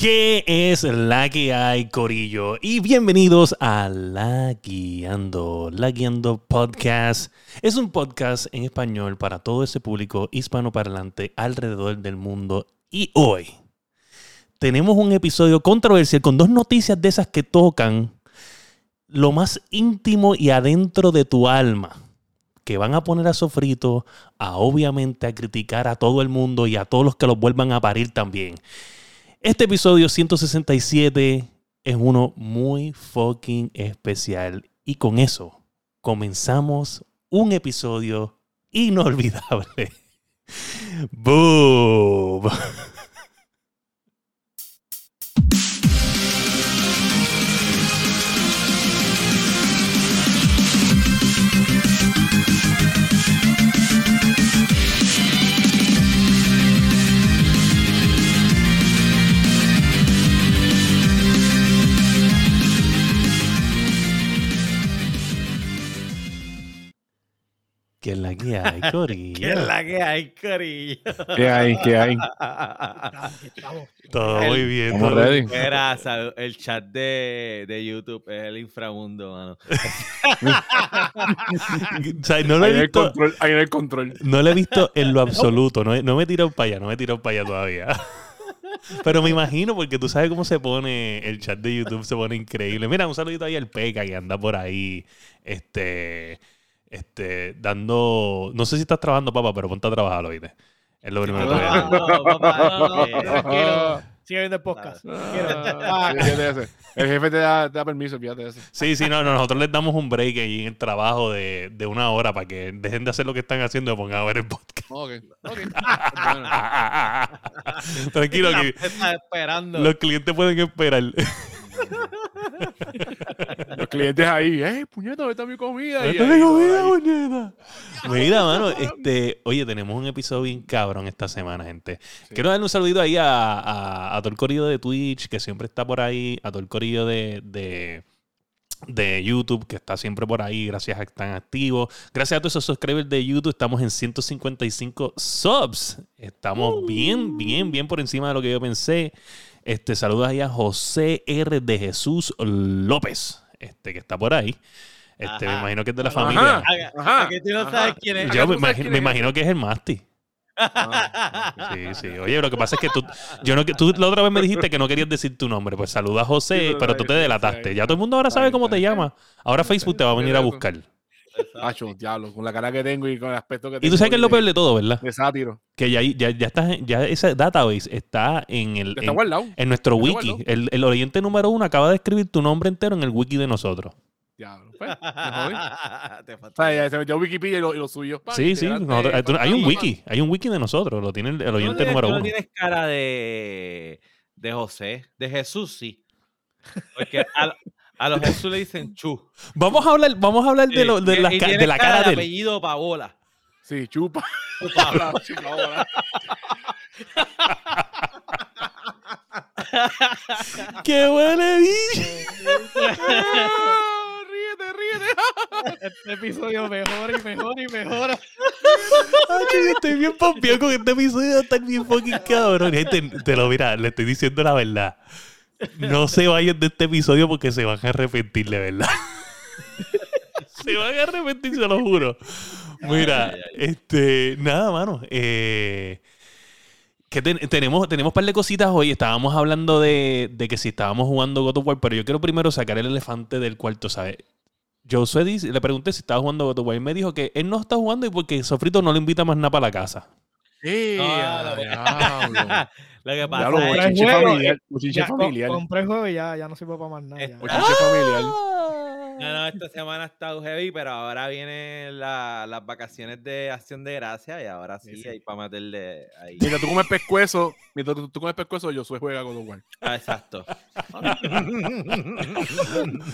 ¿Qué es la que hay, Corillo? Y bienvenidos a La Guiando. La Guiando Podcast es un podcast en español para todo ese público hispanoparlante alrededor del mundo. Y hoy tenemos un episodio controversial con dos noticias de esas que tocan lo más íntimo y adentro de tu alma. Que van a poner a sofrito, a obviamente a criticar a todo el mundo y a todos los que los vuelvan a parir también. Este episodio 167 es uno muy fucking especial. Y con eso comenzamos un episodio inolvidable. ¡Boom! ¿Qué es la que hay, Corillo? ¿Qué es la que hay, Corillo? ¿Qué hay? ¿Qué hay? Todo muy bien. Todo ready. Era sal- el chat de, de YouTube, es el inframundo, mano. O sea, no lo he en el visto, control. Ahí en el control. no lo he visto en lo absoluto. No, no me he tirado para allá, no me he tirado para allá todavía. Pero me imagino, porque tú sabes cómo se pone el chat de YouTube, se pone increíble. Mira, un saludito ahí al Peca que anda por ahí, este, este, dando, no sé si estás trabajando, papá, pero ponte a trabajar, oíste. Es lo primero que te voy a. No, papá. Sigue viendo el podcast. Ah. El jefe te da, te da permiso, fíjate eso. Sí, sí, no, no, nosotros les damos un break ahí en el trabajo de, de una hora para que dejen de hacer lo que están haciendo y pongan a ver el podcast. Ok, ok. Bueno. Tranquilo, que gente está esperando. los clientes pueden esperar. Los clientes ahí, ¡eh, puñeta, ¿dónde está mi comida? Ahí, digo, ahí. mira, puñeta. Mira, mano, este, oye, tenemos un episodio bien cabrón esta semana, gente. Sí. Quiero darle un saludito ahí a, a, a todo el corillo de Twitch, que siempre está por ahí, a todo el corillo de, de, de YouTube, que está siempre por ahí, gracias a que están activos. Gracias a todos esos subscribers de YouTube, estamos en 155 subs. Estamos bien, bien, bien por encima de lo que yo pensé. Este, saludos ahí a José R. de Jesús López, este, que está por ahí. Este, me imagino que es de la Ajá. familia. Ajá, que tú no sabes quién es. Yo me imagino, quién me es imagino que es el Masti. Ah, Sí, sí. Oye, lo que pasa es que tú, yo no, tú la otra vez me dijiste que no querías decir tu nombre. Pues saluda a José, pero tú te delataste. Ya todo el mundo ahora sabe cómo te llama. Ahora Facebook te va a venir a buscar. Hacho, diablo, con la cara que tengo y con el aspecto que tengo. Y tú sabes que es lo de- peor de todo, ¿verdad? De sátiro. Que ya, ya, ya, está, ya esa database está en el Está en, guardado. en nuestro Está wiki. guardado. El, el oyente número uno acaba de escribir tu nombre entero en el wiki de nosotros. Diablo. Pues. Te O sea, ya se metió Wikipedia y lo, y lo suyo. pa, Sí, sí. integrante, nosotros- eh, tú- hay un wiki. Hay un wiki de nosotros. Lo tiene el, el no oyente tienes- número tú no uno. tienes cara de, de José. De Jesús, sí. Porque a, a los Jesús le dicen chu. Vamos a hablar, vamos a hablar de, lo- de, Y- las y ca- de la cara de él. apellido Paola. Sí, chupa. Paola. Chupa ahora. ¡Qué huele bicho! Ríete, ríete. Este episodio mejora y mejora y mejora. Ay, yo estoy bien pompeado con este episodio, está bien fucking cabrón. Gente, te lo mira, le estoy diciendo la verdad. No se vayan de este episodio porque se van a arrepentir, de verdad. se van a arrepentir, se lo juro. Mira, Ay, ay, este, nada, mano. Eh, que ten- tenemos, tenemos un par de cositas hoy. Estábamos hablando de, de que si estábamos jugando God of War, pero yo quiero primero sacar el elefante del cuarto, ¿sabes? Josué dice- le pregunté si estaba jugando God of War y me dijo que él no está jugando y porque Sofrito no le invita más nada para la casa. Sí, No, a no, diablo. Lo que Ya pasa lo es juego, familiar. Ya, familiar. compré el juego y ya, ya no sirve para más nada. ya. Familiar. No, no, esta semana ha estado heavy, pero ahora vienen la- las vacaciones de Acción de Gracia y ahora sí, Sí, sí. hay para meterle ahí. Mientras tú comes pescuezo, mientras tú, tú comes pescuezo, yo soy juega con los War. Ah, exacto.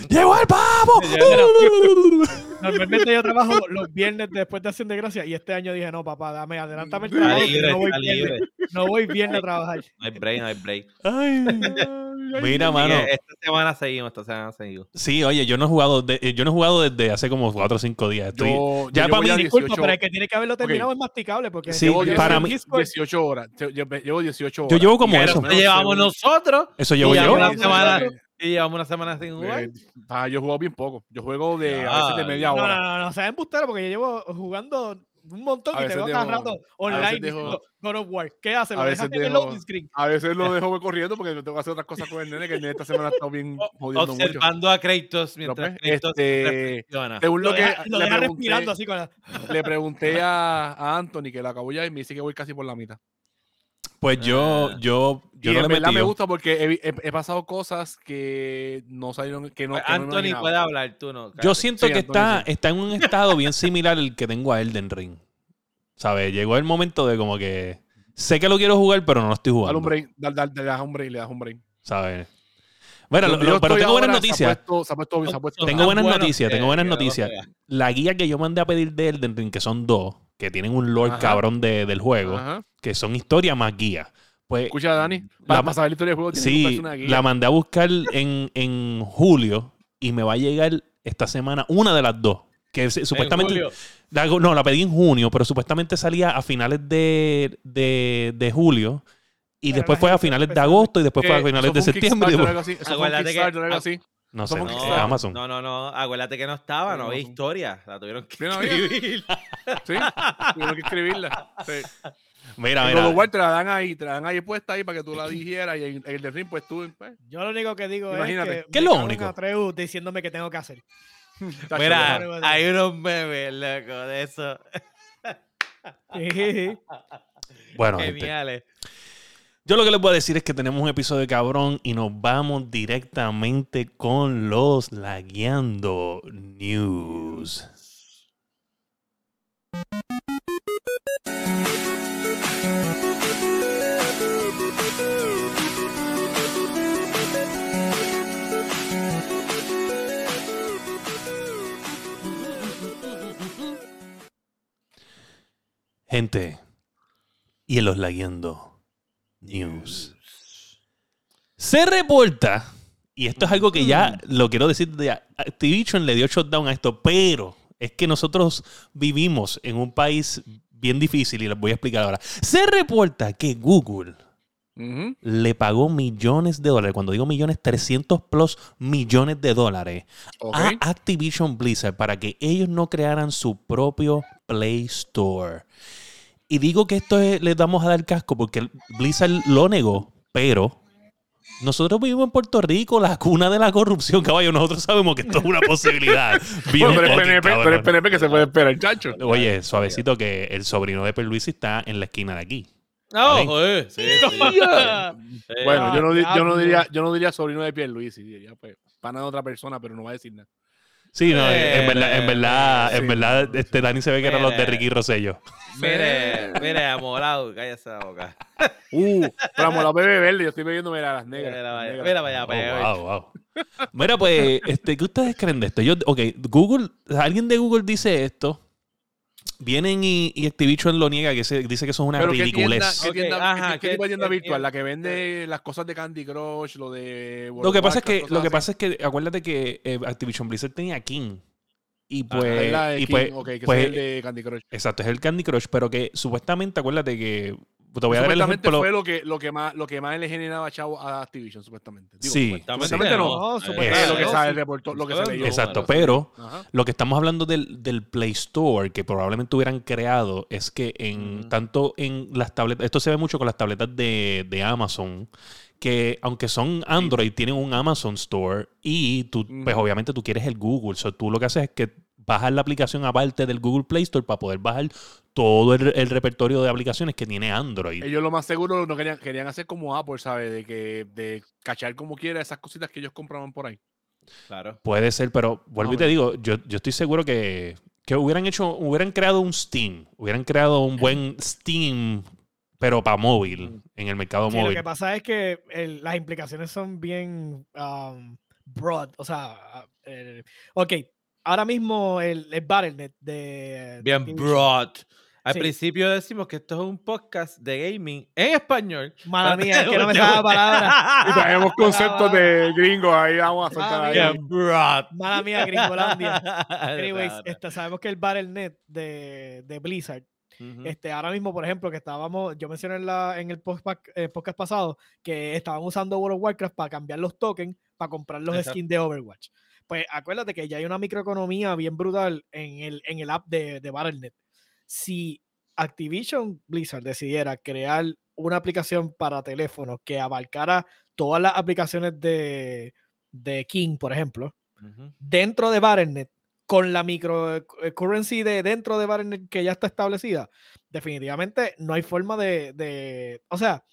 ¡Llegó el pavo! Normalmente yo trabajo los viernes después de Acción de Gracia y este año dije, no, papá, dame, adelántame el trabajo. que libre, no, voy viernes, no voy viernes a trabajar. No hay break, no hay break. Ay, Mira, mano. que Esta semana seguimos, esta semana seguimos. Sí, oye, yo no he jugado, de- eh, yo no he jugado desde hace como 4 o 5 días. Estoy- Yo, ya yo para mí- Disculpa, 18 pero el que tiene que haberlo terminado es masticable. Porque Sí, llevo para mí- Discord- 18 horas. Yo- Llevo 18 horas. Yo llevo como eso. Pero llevamos nosotros Eso llevo ya yo. una semana y llevamos una semana sin jugar. Eh, ah, yo juego bien poco. Yo juego de a Ah, veces de media No, hora. no, no, no, seas embustero porque yo llevo jugando un montón A y te veces veo cada dejo- rato veces online dejo- God of War. ¿Qué hace? a Lo veces dejas en el loading screen. A veces lo dejo corriendo porque tengo que hacer otras cosas con el nene, que el nene esta semana está bien jodiendo mucho. Observando a Kratos mientras pues, Kratos este. Según Lo lo que deja, lo le, deja pregunté, respirando así con la... le pregunté a, a Anthony que lo acabó ya y me dice que voy casi por la mitad. Pues yo, Ah. yo, yo y no en le verdad me gusta porque he, he- he pasado cosas que no salieron, que no, que Anthony puede hablar, tú no. Yo siento Sí, que está, sí. está en un estado bien similar al que tengo a Elden Ring. ¿Sabes? Llegó el momento de como que sé que lo quiero jugar, pero no lo estoy Dale jugando. un break, dale, dale, le das un break, le das un break. ¿Sabes? Lo- lo- yo pero tengo buenas noticias. Tengo buenas noticias, tengo buenas noticias. La guía que yo mandé a pedir de Elden Ring, que son dos, que tienen un lore Ajá. cabrón de- del juego, Ajá. que son historia más guía. Pues Escucha, Dani, La para ma- saber la historia del juego, tiene que Sí, una guía. la mandé a buscar en, en julio y me va a llegar esta semana una de las dos. Que supuestamente. julio. la- no, la pedí en junio, pero supuestamente salía a finales de, de, de julio. Y Pero después la fue a finales de agosto y después fue a finales de septiembre. Acuérdate que-. No sé, No, Amazon. No, no, no. Acuérdate que no estaba, no había historia. La tuvieron que no escribir. Sí, tuvieron que escribirla. Sí. Mira, En mira. Of War te la dan ahí, te la dan ahí puesta ahí para que tú la dijeras y en, en el de Ring pues tú pues, Yo lo único que digo Imagínate. es que ¿Qué es lo único? Atreu diciéndome que tengo que hacer. Mira, hay unos memes, loco, de eso. Bueno, gente, Geniales. Yo lo que les voy a decir es que tenemos un episodio cabrón y nos vamos directamente con los Lagueando News. Gente, y en los Lagueando News. Se reporta, y esto es algo que ya lo quiero decir, de Activision le dio shutdown a esto, pero es que nosotros vivimos en un país bien difícil y les voy a explicar ahora. Se reporta que Google Ujú. le pagó millones de dólares, cuando digo millones, 300 plus millones de dólares a Activision Blizzard para que ellos no crearan su propio Play Store. Y digo que esto es- les vamos a dar casco porque Blizzard lo negó, pero nosotros vivimos en Puerto Rico, la cuna de la corrupción, caballo. Nosotros sabemos que esto es una posibilidad. Bien Bueno, tú eres fucking PNP, cabrón. eres PNP que se puede esperar, chacho. Oye, suavecito que el sobrino de Perluisi está en la esquina de aquí. No, ¿Vale? joder, sí, sí. Sí. Bueno, yo no, yo no diría, yo no diría sobrino de Pierluisi, diría pues pana de otra persona, pero no va a decir nada. Sí, no, en verdad, en verdad, Sí, en verdad, este Dani se ve que eran los de. Ricky Rosello. Mire, mire, amolado, cállese la boca. Uh, pero amor, la bebé verde, yo estoy bebiendo, mira, las negras. Mira, vaya, negras. mira, vaya, Oh, wow, wow. Mira, pues, este, ¿qué ustedes creen de esto? Yo, ok, Google, alguien de Google dice esto. Vienen y, y Activision lo niega, que se, dice que eso es una Pero ¿qué tienda, ridiculez. qué, Ok, tienda, ajá, qué- qué ¿qué- tipo de tienda qué virtual? La tienda? que vende las cosas de Candy Crush, lo de... World Lo que pasa es que, lo que pasa es que, acuérdate que eh, Activision Blizzard tenía King. Y así. pues, y King, pues, que pues, es el de Candy Crush. exacto, es el Candy Crush, pero que supuestamente, acuérdate que, te voy a dar el Supuestamente ejemplo. fue lo que, lo, que más, lo que más le generaba chavo a Activision, supuestamente. Digo, Sí, Supuestamente no. No, Eh, supuestamente lo que el reportó, lo que se leyó. Exacto, pero Ajá. Lo que estamos hablando del, del Play Store, que probablemente hubieran creado, es que en tanto en las tabletas, esto se ve mucho con las tabletas de, de Amazon, que aunque son Android, tienen un Amazon Store y tú, pues obviamente tú quieres el Google. So, tú lo que haces es que bajas la aplicación aparte del Google Play Store para poder bajar todo el, el repertorio de aplicaciones que tiene Android. Ellos lo más seguro no querían, querían hacer como Apple, ¿sabes? De que de cachar como quiera esas cositas que ellos compraban por ahí. Claro. Puede ser, pero vuelvo y o te digo, yo, yo estoy seguro que, que hubieran hecho, hubieran creado un Steam, hubieran creado un buen Steam, pero para móvil, en el mercado Sí, lo móvil. que pasa es que el- las implicaciones son bien um, broad. O sea, el- ok, ahora mismo el, el Battle.net de. Bien broad. Al Sí. principio decimos que esto es un podcast de gaming en español. Mala mía, es que no me sale la palabra. Y traemos conceptos de gringos ahí, vamos a soltar Ah, ahí. broad. Mala mía, Gringolandia. Anyways, este, sabemos que el Battle.net de, de Blizzard, este, ahora mismo, por ejemplo, que estábamos, yo mencioné en, la, en el podcast, eh, podcast pasado que estaban usando World of Warcraft para cambiar los tokens, para comprar los Exacto. skins de Overwatch. Pues acuérdate que ya hay una microeconomía bien brutal en el, en el app de, de Battle.net. Si Activision Blizzard decidiera crear una aplicación para teléfonos que abarcara todas las aplicaciones de, de King, por ejemplo, dentro de Battle.net, con la microcurrency de dentro de Battle.net que ya está establecida, definitivamente no hay forma de, de- o sea,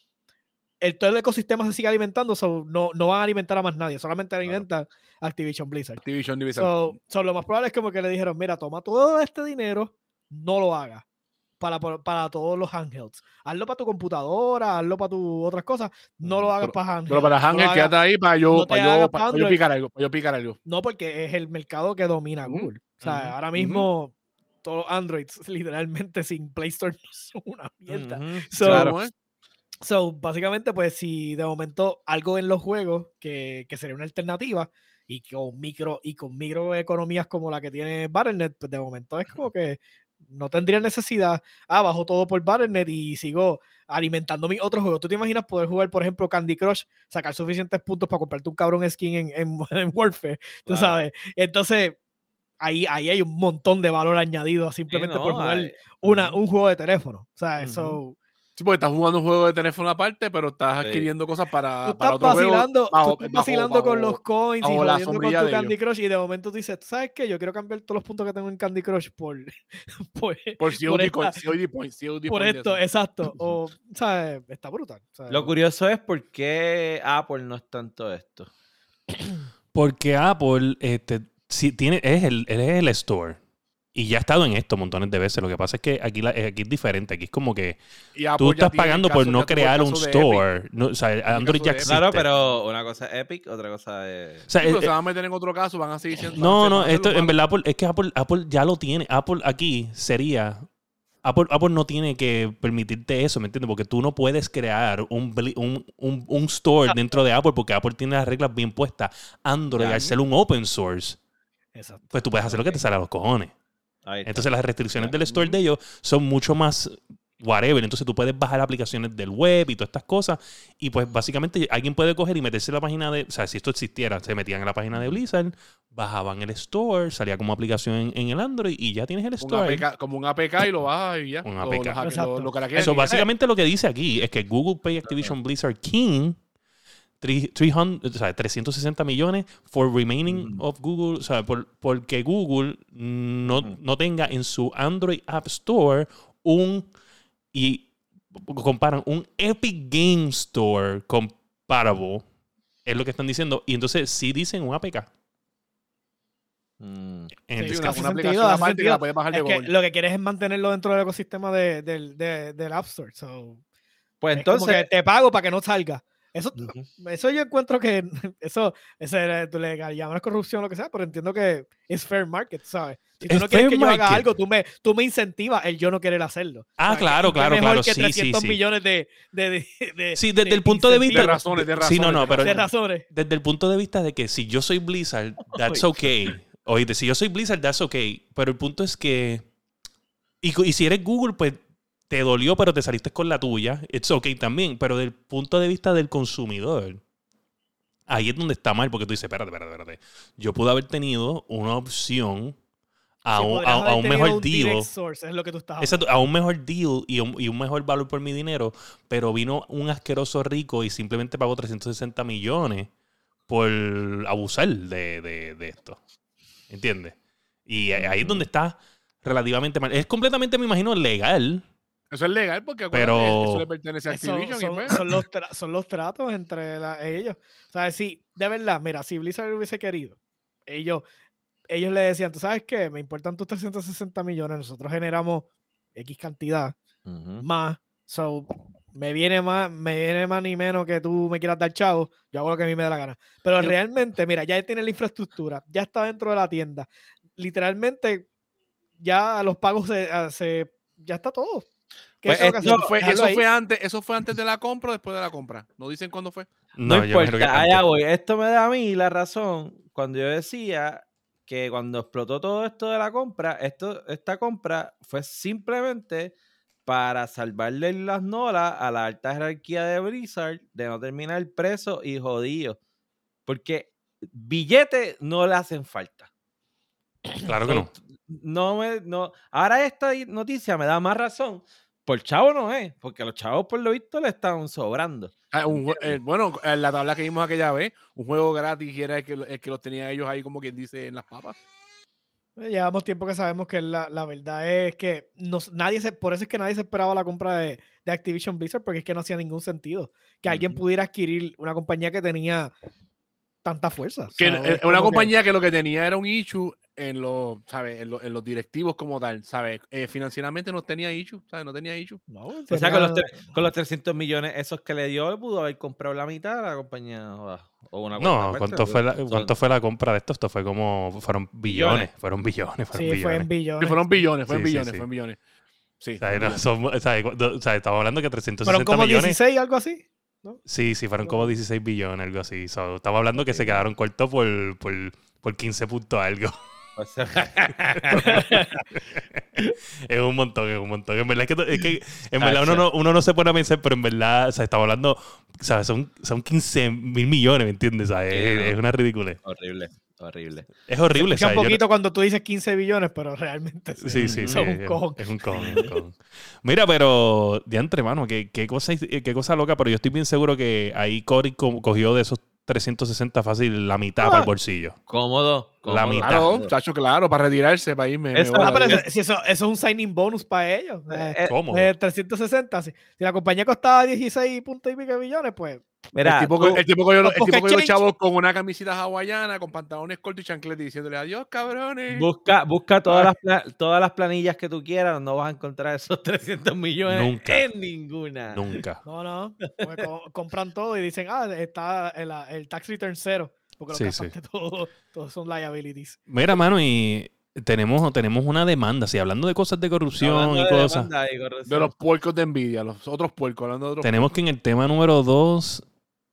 el, todo el ecosistema se sigue alimentando, so no, no van a alimentar a más nadie, solamente alimenta Activision Blizzard. Activision Blizzard. So, so, lo más probable es como que le dijeron, mira, toma todo este dinero, no lo hagas para, para, para todos los handhelds. Hazlo para tu computadora, hazlo para tus otras cosas, no lo Ujú, hagas pero- para handhelds. Pero para no Hangel, hagas- quédate ahí para yo, no para yo, hagas para, yo picar algo. Para yo picar algo. No, porque es el mercado que domina Google. O sea, ujú, ahora ujú. mismo todos los Androids literalmente sin Play Store no son una mierda. Ujú. So, Claro, ¿eh? So, básicamente, pues si de momento algo en los juegos que, que sería una alternativa y con micro y con microeconomías como la que tiene Battle.net, pues de momento es como que no tendría necesidad, ah, bajo todo por Battle.net y sigo alimentando mis otros juegos. ¿Tú te imaginas poder jugar, por ejemplo, Candy Crush, sacar suficientes puntos para comprarte un cabrón skin en, en, en Warfare? Tú sabes. Entonces, ahí, ahí hay un montón de valor añadido a Sí, simplemente no, por jugar una, un juego de teléfono. O sea, eso... Sí, porque estás jugando un juego de teléfono aparte, pero estás Sí. adquiriendo cosas para, Tú para estás otro juego. vacilando, tú bajo- estás bajo- vacilando con bajo- los coins y la con tu Candy ellos. Crush y de momento tú dices, ¿sabes qué? Yo quiero cambiar todos los puntos que tengo en Candy Crush por, por, Por COD, esta- coin- COD por points de esto, exacto. O, ¿sabes? Está brutal. ¿sabes? Lo curioso es por qué Apple no es tanto esto. Porque Apple este, sí tiene, es, el, es el store. Y ya ha estado en esto montones de veces. Lo que pasa es que aquí, la- eh, aquí es diferente. Aquí es como que Y tú estás pagando caso- por no crear un store. No, o sea, Android ya existe. Claro, pero una cosa es Epic, otra cosa es. O sea, Sí, eh, se van a meter en otro caso, van a seguir siendo. No, no, esto en verdad Apple- es que Apple, Apple ya lo tiene. Apple aquí sería. Apple, Apple no tiene que permitirte eso, ¿me entiendes? Porque tú no puedes crear un, un, un- un store dentro de Apple porque Apple tiene las reglas bien puestas. Android, al ser un open source, Exacto. pues tú puedes hacer lo que te sale a los cojones. Entonces las restricciones del store de ellos son mucho más whatever. Entonces tú puedes bajar aplicaciones del web y todas estas cosas. Y pues básicamente alguien puede coger y meterse en la página de... O sea, si esto existiera, se metían en la página de Blizzard, bajaban el store, salía como aplicación en, en el Android y ya tienes el store. APK como un APK y lo bajas y ya. Un APK. Lo, lo, Eso básicamente lo que dice aquí es que Google Pay Activision Blizzard King 300, o sea, 360 millones for remaining of Google, o sea, por- porque Google no, Ujú. no tenga en su Android App Store un y comparan un Epic Game Store comparable es lo que están diciendo y entonces sí dicen un APK Mm. en Sí, una, una aplicación aparte que la puedes bajar de Es que Google. lo que quieres es mantenerlo dentro del ecosistema de- del, de- del App Store. So, Pues es como entonces. que te pago para que no salga. Eso, eso yo encuentro que eso, era- tú le llamas corrupción o lo que sea, pero entiendo que es fair market, ¿sabes? Si tú Es no quieres que yo haga algo, tú me, tú me incentivas el yo no querer hacerlo. Ah, O sea, claro, ¿qué- qué claro, claro, que sí, sí, 300 sí. millones de, de, de, de- Sí, desde de el punto de vista De razones, de Sí, no, razones, no, pero de razones. desde el punto de vista de que si yo soy Blizzard, that's okay. Oíste, si yo soy Blizzard, that's okay. Pero el punto es que. Y si eres Google, pues te dolió, pero te saliste con la tuya. It's okay también. Pero del punto de vista del consumidor, ahí es donde está mal, porque tú dices, espérate, espérate, espérate. Yo pude haber tenido una opción a, Sí, un, a- un mejor un deal. source, es lo que tú estás Exacto, a un mejor deal y un, y un mejor valor por mi dinero, pero vino un asqueroso rico y simplemente pagó 360 millones por abusar de, de- de esto. ¿Entiendes? Y ahí es donde está relativamente mal. Es completamente, me imagino, legal. Eso es legal porque Pero- eso le pertenece a Activision. son, pues, son los tra- son los tratos entre la- ellos. O sea, si, de verdad, mira, si Blizzard hubiese querido, ellos, ellos le decían, tú sabes qué, me importan tus 360 millones, nosotros generamos X cantidad más, so, me viene más, me viene más ni menos que tú me quieras dar chavo, yo hago lo que a mí me da la gana. Pero Yo- realmente, mira, ya tiene la infraestructura, ya está dentro de la tienda. Literalmente, ya los pagos se, ah, se ya está todo. ¿Qué Pues esto? Eso fue, eso fue antes, eso fue antes de la compra o después de la compra. No dicen cuándo fue. No, importa, allá voy. Esto me da a mí la razón cuando yo decía que cuando explotó todo esto de la compra, esto, esta compra fue simplemente para salvarle las nolas a la alta jerarquía de Blizzard de no terminar preso y jodido. Porque billetes no le hacen falta. Claro que no. No me, no. Ahora esta noticia me da más razón. Por chavo no es, porque los chavos por lo visto le están sobrando. Ah, un eh, bueno, en la tabla que vimos aquella vez, un juego gratis y era el que, lo- el que los tenía ellos ahí como quien dice en las papas. Eh, Llevamos tiempo que sabemos que la, la verdad es que nos- nadie se, por eso es que nadie se esperaba la compra de, de Activision Blizzard, porque es que no hacía ningún sentido que alguien pudiera adquirir una compañía que tenía tanta fuerza. Que eh, una como que- compañía que lo que tenía era un issue en los, ¿sabes? En, los- en los directivos como tal, ¿sabes? Eh, financieramente no tenía issue, ¿sabes? No tenía issue. No, O sea, con los, con los 300 millones esos que le dio, pudo haber comprado la mitad de la compañía. O, una No, parte, ¿cuánto fue, la, cuánto fue la compra de esto? Esto fue como, fueron billones, Billones. fueron billones, fueron Sí, fue billones. en billones. Sí, fueron billones, fue en billones, sí. fue en billones. Sí, O sea, fue en no, billones. son- o sea, cuando- o sea, estamos hablando que 360 Fueron como millones. 16, algo así. Sí, sí, fueron como 16 billones, algo así. So, estamos hablando que se quedaron cortos por, por, por 15 puntos algo. O sea, es un montón, es un montón. En verdad es que, es que en verdad uno no, uno no se pone a pensar, pero en verdad, o sea, estamos hablando, o sea, son, son 15 mil millones, ¿me entiendes? O sea, es, es una ridiculez. horrible, horrible. Es horrible, Escucha un poquito cuando tú dices 15 billones, pero realmente sí. Sí, sí, sí. Son un es, cojón. es un cojón, es un cojón. Mira, pero de entre mano, qué, qué cosa, qué cosa loca, pero yo estoy bien seguro que ahí Cory co- cogió de esos 360 fácil la mitad para el bolsillo. Cómodo. La cómodo. mitad. Claro, chacho, claro, para retirarse, para irme. me Eso- Ah, pero la eso, si eso, eso es un signing bonus para ellos. eh, Eh, ¿Cómo? eh, 360. Si, si la compañía costaba 16 puntos y pico millones, pues Mira, el tipo, tú- que- el tipo cogió los- el tipo los chavos con una camisita hawaiana, con pantalones cortos y chancletas diciéndole adiós, cabrones. busca, busca todas, las pla- todas las planillas que tú quieras, no vas a encontrar esos 300 millones Nunca. en ninguna. Nunca. no, no. porque co- compran todo y dicen, ah, está el, el tax return cero. Porque lo Sí, que sí. aparte todo, todo son liabilities. Mira, mano, y tenemos, tenemos una demanda, sí, hablando de cosas de corrupción Hablando y de cosas. y corrupción. De los puercos de envidia, los otros puercos, hablando de otros Tenemos que en el tema número 2,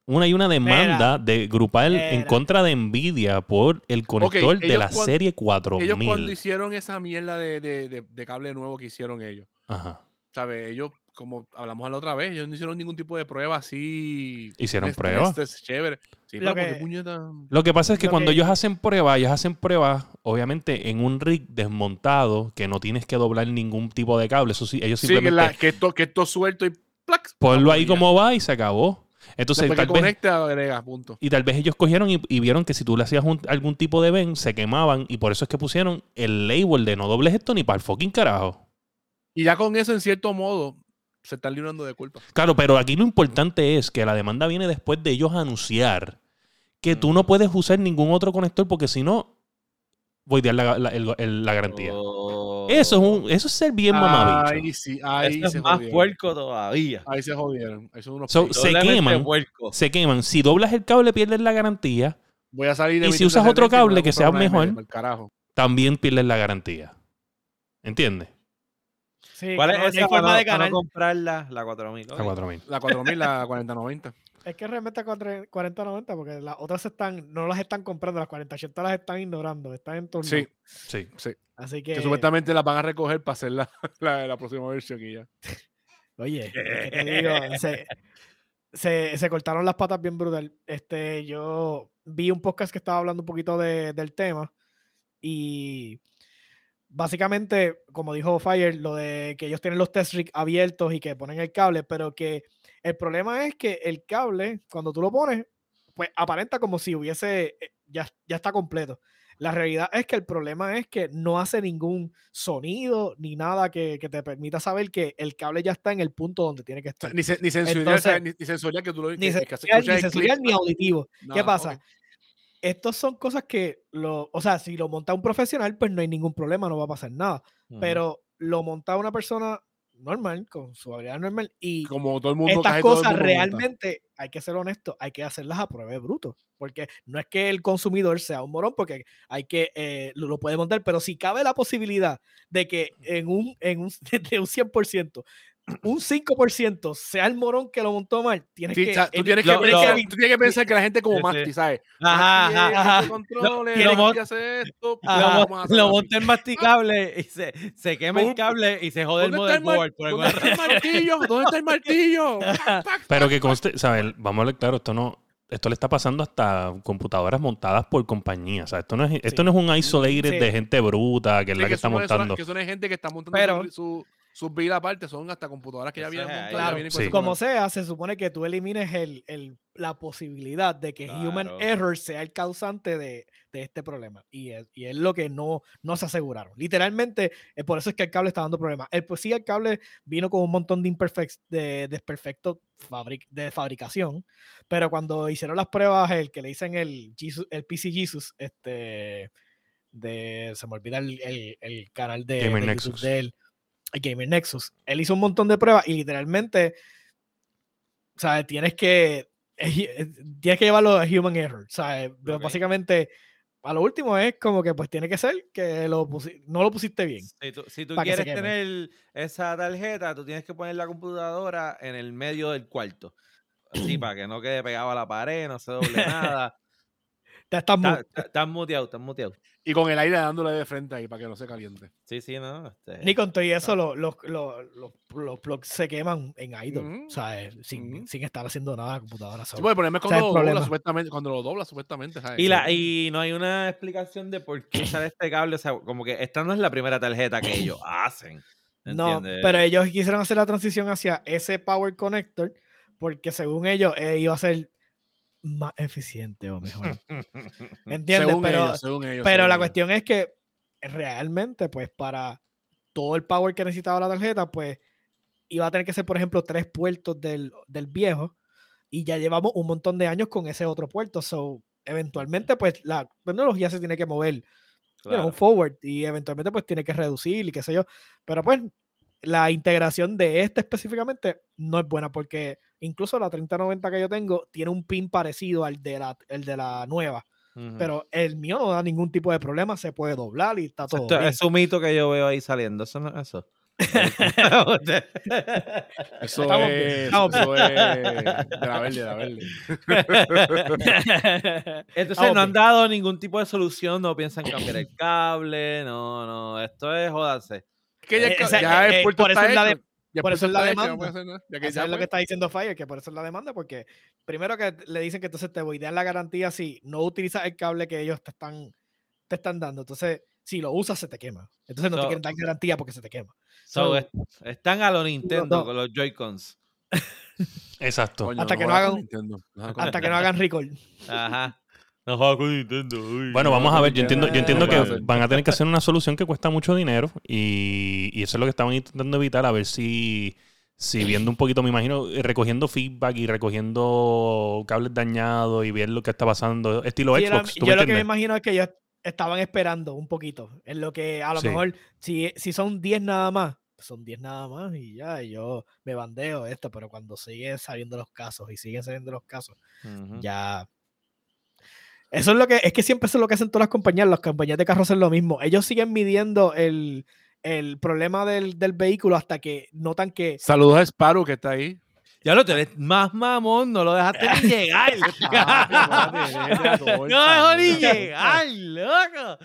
una y una demanda de grupal en contra de Nvidia por el conector de la cuan- serie Ellos cuando 4000. hicieron esa mierda de, de- de- de cable nuevo que hicieron ellos, Ajá. ¿sabes? Ellos, como hablamos la otra vez, ellos no hicieron ningún tipo de prueba así. Hicieron este, pruebas. este es chévere. Sí, Lo pero ¿por qué que- puñeta? Lo que pasa es que cuando que- ellos hacen pruebas, ellos hacen pruebas, obviamente, en un rig desmontado, que no tienes que doblar ningún tipo de cable. Eso sí, ellos Sí, que, simplemente la- que esto, que esto suelto y ¡plac! ponlo ahí como va y se acabó. Entonces, Después tal que vez, conecta, agrega, punto. y tal vez ellos cogieron y, y vieron que si tú le hacías un- algún tipo de ven, se quemaban. Y por eso es que pusieron el label de no dobles esto ni para el fucking carajo. Y ya con eso, en cierto modo, se están librando de culpa. Claro, pero aquí lo importante es que la demanda viene después de ellos anunciar que tú no puedes usar ningún otro conector porque si no, voy a dar la, la- el- el- la garantía. Oh. Eso es un, eso es ser bien mamabicho. Ahí sí, ahí Eso se es más jodieron. puerco todavía. Ahí se jodieron. Ahí son unos So, pecos. se queman. Se queman. Si doblas el cable, pierdes la garantía. Voy a salir de y si usas otro 360 y me voy a cable que sea mejor. También pierdes la garantía. ¿Entiendes? Sí, ¿Cuál es esa forma para, de ganar. no comprarla? La 4000. ok. A 4000. La 4000, la 4090. Es que realmente 40-90 porque las otras están, no las están comprando, las 4080 las están ignorando, están en turno. Sí, Sí. sí. Así que, Que supuestamente las van a recoger para hacer la, la, la próxima versión y ya. oye, ¿qué te digo? Se, se- se cortaron las patas bien brutal. Este, yo vi un podcast que estaba hablando un poquito de- del tema y básicamente, como dijo Fire, lo de que ellos tienen los test rig abiertos y que ponen el cable, pero que el problema es que el cable, cuando tú lo pones, pues aparenta como si hubiese, eh, ya, ya está completo. La realidad es que el problema es que no hace ningún sonido ni nada que, que te permita saber que el cable ya está en el punto donde tiene que estar. ni, ni sensorial, ni, ni que tú lo Ni que- que sensorial, ni, sensorial, ni auditivo. ¿Qué pasa? ok. Estos son cosas que, lo, o sea, si lo monta un profesional, pues no hay ningún problema, no va a pasar nada. Pero lo monta una persona normal, con su habilidad normal. Y Como todo el mundo estas cosas mundo realmente, hay que ser honesto, hay que hacerlas a prueba de bruto. Porque no es que el consumidor sea un morón, porque hay que, eh, lo, lo puede montar, pero si cabe la posibilidad de que en un, en un, de un 100%, un 5% sea el morón que lo montó mal, tienes Sí, que... o sea, tú, el- tienes que lo- pensar, lo- tú tienes que pensar que la gente como Sí, sí. Masti, ¿sabes? Ajá, ajá, es, ajá. hace controles, Lo- mon- hace esto, Ajá. Lo, lo así. monta en masticable y se, se quema el ¿Dónde- cable y se jode el ¿Dónde está el, mar- motherboard. ¿Dónde está el martillo? ¿Dónde está el martillo? Pero que conste, ¿sabes? Vamos a ver claro, esto no. Esto le está pasando hasta computadoras montadas por compañías. O sea, esto no es, esto Sí. no es un isolated Sí. de gente bruta que es Sí, la que que está montando. Que son gente que está montando Pero- su, sus builds aparte, son hasta computadoras que ya vienen montadas. Claro, vienen sí. Como sea, se supone que tú elimines el, el- la posibilidad de que human Claro. error sea el causante de, de este problema. Y es, y es lo que no, no se aseguraron. Literalmente, eh, por eso es que el cable está dando problemas. El, pues sí, el cable vino con un montón de, imperfec- de desperfectos fabric- de fabricación, pero cuando hicieron las pruebas, el que le dicen el, Jesus- el PC Jesus, este, de, se me olvida el, el- el canal de, de YouTube de él, Gamer Nexus. Él hizo un montón de pruebas y literalmente, sea, tienes que, es- es- tienes que llevarlo a human error. Sea, pero Ok. básicamente, a lo último es como que pues tiene que ser que lo no lo pusiste bien. Si tú, si tú que quieres queme. tener esa tarjeta, tú tienes que poner la computadora en el medio del cuarto. Así, para que no quede pegado a la pared, no se doble nada. Estás Está- está- Estás muteado, estás muteado. Y con el aire dándole de frente ahí para que no se caliente. Sí, sí, no. este, Ni con todo y eso, los, los, los, los, los plugs se queman en idle. O sea, eh, sin, sin estar haciendo nada la computadora. Sí, pues es sea, cuando lo dobla, supuestamente, cuando lo dobla, supuestamente, ¿sabes? Y, la, y no hay una explicación de por qué sale este cable. O sea, como que esta no es la primera tarjeta que ellos hacen. No, pero ellos quisieron hacer la transición hacia ese power connector porque según ellos eh, iba a ser más eficiente o mejor. ¿Entiendes? según pero ellos, según ellos. pero según la ellos. cuestión es que realmente, pues para todo el power que necesitaba la tarjeta, pues iba a tener que ser, por ejemplo, tres puertos del, del viejo y ya llevamos un montón de años con ese otro puerto. So, eventualmente, pues la tecnología se tiene que mover you know, Claro. un forward y eventualmente pues tiene que reducir y qué sé yo. Pero pues la integración de este específicamente no es buena porque incluso la 3090 que yo tengo tiene un pin parecido al de la, el de la nueva, pero el mío no da ningún tipo de problema, se puede doblar y está todo Esto bien. es un mito que yo veo ahí saliendo. Eso no es eso. Eso Estamos es, eso es de la verde, de la verde. Entonces Estamos no han dado ningún tipo de solución, no piensan cambiar el cable, no, no, esto es jodarse. Es que ya, Eh, ya eh, el puerto por eso es la de- hecho, ya por eso es la hecho, no demanda. ya que ya es lo que está diciendo Fire, que por eso es la demanda, porque primero que le dicen que entonces te voidean la garantía si no utilizas el cable que ellos te están, te están dando. Entonces, si lo usas, se te quema. Entonces no te So- quieren dar garantía porque se te quema. So, So, est- están a lo Nintendo no. con los Joy-Cons. Exacto. Coño, Hasta que no hagan- hasta que no hagan recall. Ajá. No juega con Nintendo. uy. Bueno, vamos a ver. Yo entiendo, yo entiendo que van a tener que hacer una solución que cuesta mucho dinero y, y eso es lo que estaban intentando evitar, a ver si, si viendo un poquito, me imagino, recogiendo feedback y recogiendo cables dañados y ver lo que está pasando, estilo Sí, Xbox. ¿tú yo lo que me imagino es que ellos estaban esperando un poquito. En lo que a lo Sí. mejor, si, si son 10 nada más, son 10 nada más y ya, y yo me bandeo esto, pero cuando siguen saliendo los casos y siguen saliendo los casos, ya. Eso es lo que, es que siempre eso es lo que hacen todas las compañías, las compañías de carros hacen lo mismo. Ellos siguen midiendo el, el problema del, del vehículo hasta que notan que Saludos a Sparrow que está ahí. Ya lo tenés más mamón, no lo dejaste ni llegar. no dejó ni llegar, loco.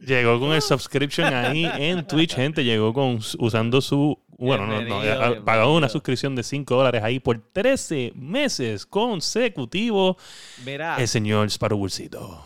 Llegó con el subscription ahí en Twitch, gente. Llegó con usando su. Bueno, no, no, Bienvenido, ha- pagado una suscripción de 5 dólares ahí por 13 meses consecutivos. Mira, El señor Sparrow Bolsito.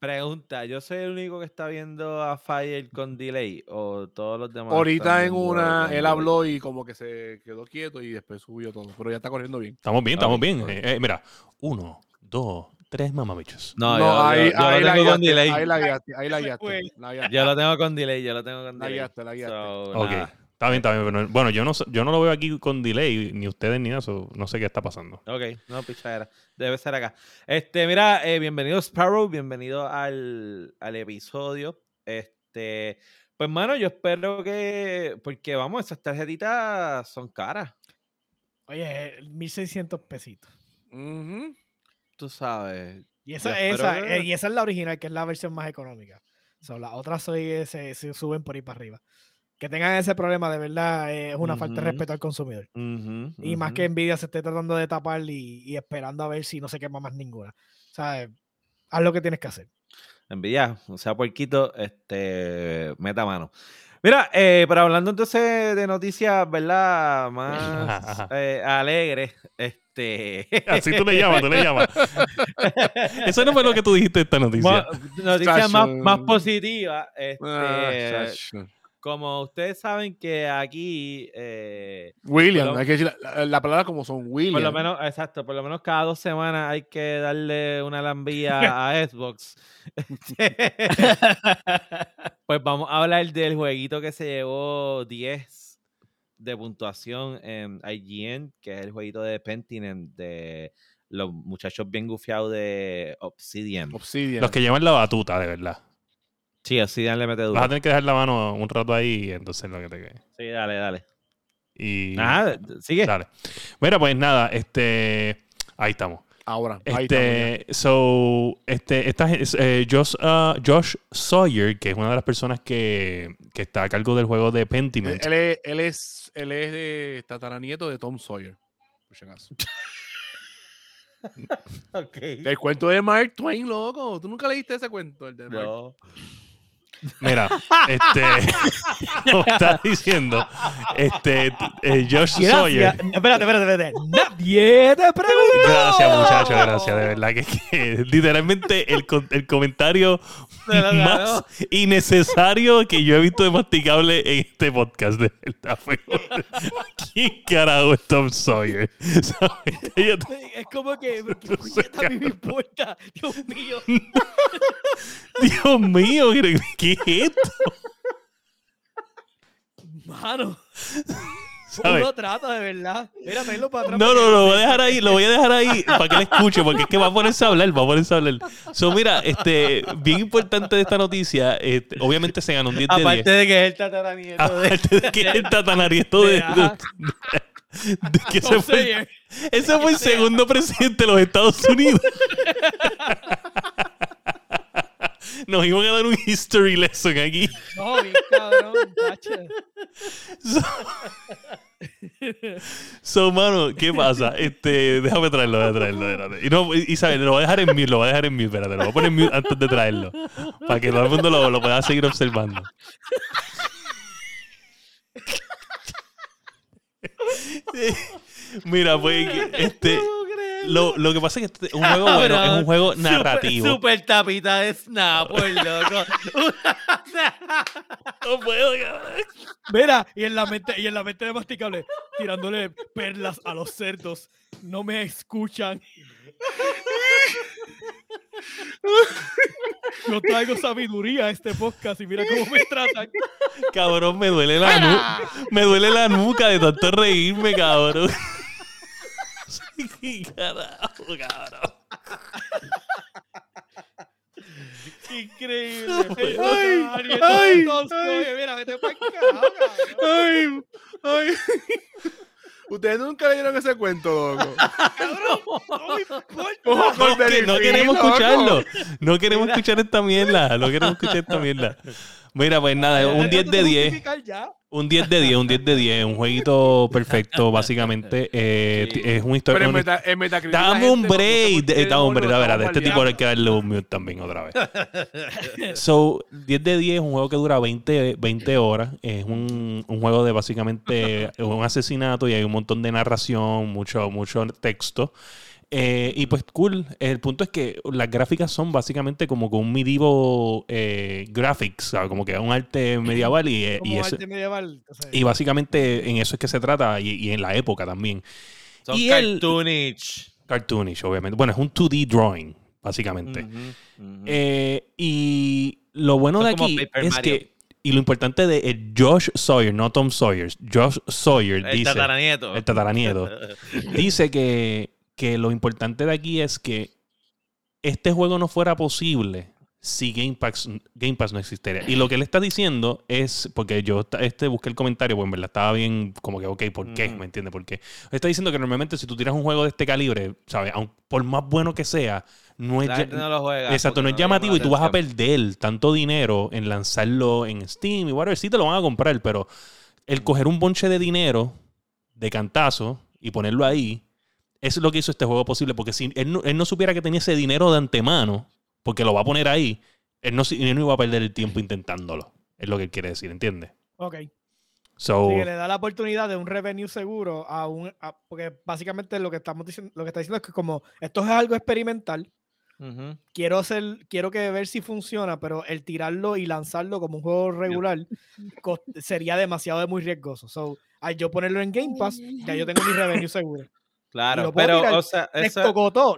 pregunta, ¿yo soy el único que está viendo a Fire con delay o todos los demás? Ahorita en una, él delay? habló y como que se quedó quieto y después subió todo. Pero ya está corriendo bien. Estamos bien, estamos bien. Eh, eh, mira, uno, dos, tres mamabichos. No, No, yo, ahí, yo- yo ahí la tengo con guiaste, delay. ahí la guiaste, ahí la guiaste, la. Yo lo tengo con delay, yo lo tengo con La delay. guiaste, la guiaste. So, Ok. nada. Está bien, está bien. pero, bueno, yo no, sé- yo no lo veo aquí con delay, ni ustedes ni eso. No sé qué está pasando. Ok, no, pichadera. Debe ser acá. Este, mira, eh, bienvenido Sparrow, bienvenido al, al episodio. Este, Pues, mano, yo espero que. Porque, vamos, esas tarjetitas son caras. Oye, 1600 pesitos. Ujú. Tú sabes. Y esa, esa, que- eh, y esa es la original, que es la versión más económica. So, las otras soy- se, se suben por ahí para arriba. Que tengan ese problema, de verdad, eh, es una falta de respeto al consumidor. Y más que Nvidia se esté tratando de tapar y, y esperando a ver si no se quema más ninguna. O sea, haz lo que tienes que hacer. Envidia, o sea, puerquito, este, meta mano. Mira, eh, pero hablando entonces de noticias, ¿verdad? Más eh, alegres, este... Así tú le llamas, tú le llamas. Eso no fue lo que tú dijiste esta noticia. Noticias más, más Chacho. positivas. Este, Ah, como ustedes saben que aquí, eh, William, hay que decir la, la- la palabra como son William. por lo menos, exacto, por lo menos cada dos semanas hay que darle una lambilla a Xbox. pues vamos a hablar del jueguito que se llevó 10 de puntuación en IGN, que es el jueguito de Pentiment de los muchachos bien gufiados de Obsidian. Obsidian. Los que llevan la batuta, de verdad. Sí, Obsidian le mete duro. Vas a tener que dejar la mano un rato ahí, entonces lo que te quede. Sí, dale, dale. Y. Nada, sigue. Dale. Mira, pues nada, este. Ahí estamos. Ahora. Este, so, este, esta, eh, Josh, ah, Josh Sawyer, que es una de las personas que, que está a cargo del juego de Pentiment. él es, él, es, él es de tataranieto de Tom Sawyer. Por si acaso. Ok. El cuento de Mark Twain, loco. ¿Tú nunca leíste ese cuento? El de Mark? No. Mira, este, como estás diciendo, este, eh, Josh Sawyer. Gracias. Espérate, espérate, espérate. Nadie te preguntó. Gracias, muchachos, gracias. De verdad que, que literalmente el, el comentario más innecesario que yo he visto de masticable en este podcast. De verdad, ¿Quién carajo es Tom Sawyer? Es como que, ¿qué puñeta a mí me importa? Dios mío. Dios mío, ¿qué qué es esto? Mano. ¿Sabes? Uno trata de verdad. Mira, para atrás. No, no, lo voy a dejar ahí, lo voy a dejar ahí para que le escuche, porque es que va a ponerse a hablar, va a ponerse a hablar. So, mira, este, bien importante de esta noticia, este, obviamente se ganó un 10 de 10. Aparte de que es el tataranieto de... Aparte de que es el tatanarieto de, de- de que ese fue, ese fue el segundo presidente de los Estados Unidos. Nos iban a dar un history lesson aquí. No, bien cabrón. So, so, mano, ¿qué pasa? Este, déjame traerlo, déjame traerlo. espérate. Y, no, y, ¿sabes? Lo voy a dejar en mute, lo voy a dejar en mute, espérate. Lo voy a poner en mute antes de traerlo. Para que todo el mundo lo, lo pueda seguir observando. Mira, pues, este, lo, lo que pasa es que este es un juego bueno, es un juego narrativo. Super, super tapita de Snap, pues, loco. No puedo, cabrón. Mira, y en la mente, y en la mente de masticable, tirándole perlas a los cerdos. No me escuchan. Yo traigo sabiduría a este podcast y mira cómo me tratan. Cabrón, me duele la nuca. Me duele la nuca de tanto reírme, cabrón. ¿Qué carajo, cabrón? Increíble. Ay, ay, ay, ay. mira, vete para carajo, cabrón. Ay, ay. Ustedes nunca leyeron ese cuento, loco. No me importa. Ojo, No, no Phil, queremos escucharlo. No queremos escuchar esta mierda. No queremos escuchar esta mierda. Mira, pues nada, un 10 de 10. Ya. Un 10 de 10, un 10 de 10. Un jueguito perfecto, básicamente. Eh, Sí. Es una Pero historia. meta, la Dame un break. por qué Dame un break. demonios A ver, a estamos este tipo hay que darle un mute también otra vez. So, 10 de 10 es un juego que dura 20, 20 horas. Es un, un juego de básicamente un asesinato y hay un montón de narración, mucho, mucho texto. Eh, y pues cool, el punto es que las gráficas son básicamente como con un medieval eh, graphics, ¿sabes? como que un arte medieval y, eh, y entonces- y básicamente en eso es que se trata y, y en la época también. Son Y el- cartoonich. Cartoonish, obviamente. Bueno, es un 2D drawing, básicamente. Eh, y lo bueno Son de aquí es Mario. que, y lo importante de el Josh Sawyer, no Tom Sawyer, Josh Sawyer el dice, tataranieto. el tataranieto, dice que, que lo importante de aquí es que este juego no fuera posible si Game Pass, Game Pass no existiera. Y lo que él está diciendo es, porque yo este, busqué el comentario, pues en verdad estaba bien como que, ok, ¿por qué? Ujú. ¿Me entiendes? Porque está diciendo que normalmente si tú tiras un juego de este calibre, ¿sabes? Aun por más bueno que sea, no es... No lo juega. Exacto, no es llamativo la y tú vas a perder tanto dinero en lanzarlo en Steam y whatever. Sí te lo van a comprar, pero el coger un bonche de dinero de cantazo y ponerlo ahí, es lo que hizo este juego posible. Porque si él no, él no supiera que tenía ese dinero de antemano, porque lo va a poner ahí, él no, él no iba a perder el tiempo intentándolo. Es lo que él quiere decir, ¿entiendes? Ok. So, Sí, que le da la oportunidad de un revenue seguro a un. a- porque básicamente lo que estamos diciendo, lo que está diciendo es que como esto es algo experimental, quiero hacer, quiero que ver si funciona, pero el tirarlo y lanzarlo como un juego regular sería demasiado de muy riesgoso. So, al yo ponerlo en Game Pass, ya yo tengo mi revenue seguro. Claro, lo puedo pero, tirar. o sea, eso,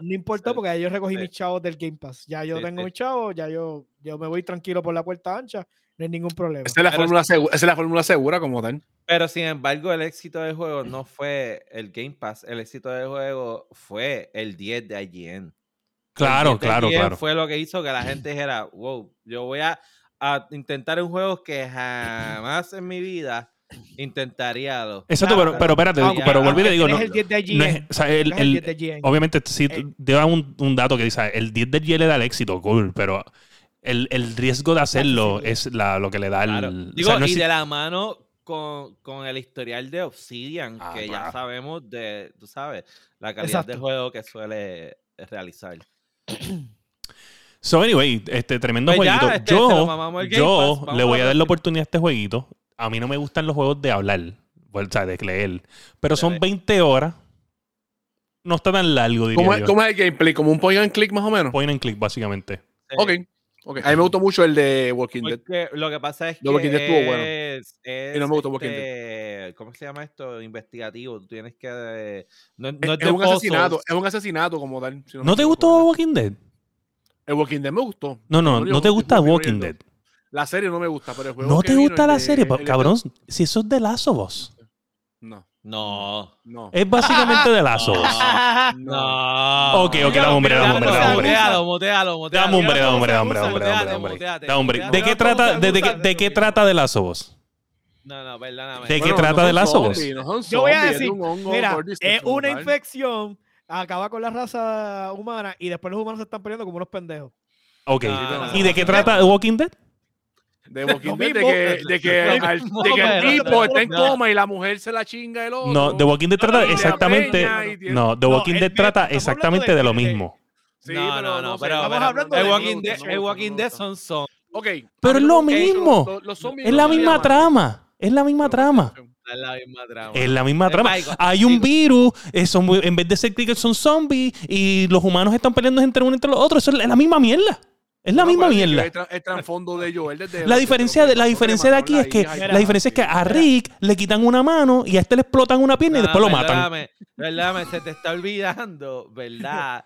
no importó sí, porque ya yo recogí sí. mis chavos del Game Pass. Ya yo Sí, tengo sí. mis chavos, ya yo, yo me voy tranquilo por la puerta ancha, no hay ningún problema. Esa es la Pero fórmula segura, esa es la fórmula segura como tal. pero sin embargo, el éxito del juego no fue el Game Pass. El éxito del juego fue el 10 de IGN. claro, El 10 de claro, IGN claro. Fue lo que hizo que la gente dijera, wow, yo voy a, a intentar un juego que jamás en mi vida intentaría. lo- Exacto, Claro, pero, pero espérate, Aunque- pero volví y digo, no, el 10 de IGN, no es, o sea, el- tienes el el- 10 de IGN. Obviamente, sí, Eh, te da un, un dato que dice, el 10 del Y le da el éxito, cool, pero el, el riesgo de hacerlo sí, es la, lo que le da el... Claro. o Digo, sea, no y es- de la mano con, con el historial de Obsidian, Ah, que claro. ya sabemos de, tú sabes, la calidad de juego que suele realizar. So, anyway, este tremendo Pues ya, jueguito. este, se lo yo mamamos el Game yo Pass, le voy a a dar la oportunidad a este jueguito. A mí no me gustan los juegos de hablar, o sea, de leer. Pero son ve. 20 horas. No está tan largo, diría ¿Cómo, es- yo. cómo es el gameplay? ¿Como un point and click más o menos? Point and click, básicamente. Sí. Ok. ok. A mí me gustó mucho el de Walking Dead. Lo que pasa es The Walking que Dead estuvo bueno. es, Y no me gustó Walking este, ¿Cómo se llama esto? Investigativo. Tú tienes que... eh, No, no Es, es, es de un asesinato, es un asesinato como tal. si ¿No me te gustó. Walking Dead? El Walking Dead me gustó. No, no, no te gusta Walking. Dead. La serie no me gusta, pero el juego ¿No que te gusta la de- serie? El Cabrón, si eso es de Last of Us. No, No. no. Es básicamente de Last of Us. No. Ok, ok, dame hombre, dame hombre, dame hombre. Mutealo, mutealo, mutealo. Dame hombre, dame hombre, dame hombre, dame hombre. ¿De qué trata, de, de de qué trata de Last of Us? No, no, perdóname. ¿De qué Bueno, trata no de Last of Us? zombies, no son Yo voy a decir, mira, es una infección, acaba con la raza humana y después los humanos se están peleando como unos pendejos. Ok. No, ¿Y de qué trata Walking Dead? De Walking Dead, de que, de que, al- de que el tipo está en no. coma y la mujer se la chinga el otro. No, The Walking Dead trata y exactamente. y No, The Walking Dead trata exactamente de lo mismo. Sí, no, pero no, no, pero, estamos pero hablando el de- Walking Dead, no, el no, Walking no, Dead son son. Ok. Pero es lo mismo. Zombies Es la misma llaman. trama. Es la misma trama. Es la misma trama. Es la misma trama. Hay un virus, eh, en vez de ser clickers son zombies y los humanos están peleando entre uno entre los otros. Eso es la misma mierda. Es la No, misma mierda. El, tra- el trasfondo de Joel desde La diferencia, de, la diferencia de aquí es que y la diferencia es que a. Rick le quitan una mano y a este le explotan una pierna y No, después lo matan. perdóname, perdóname, se te está olvidando, ¿verdad?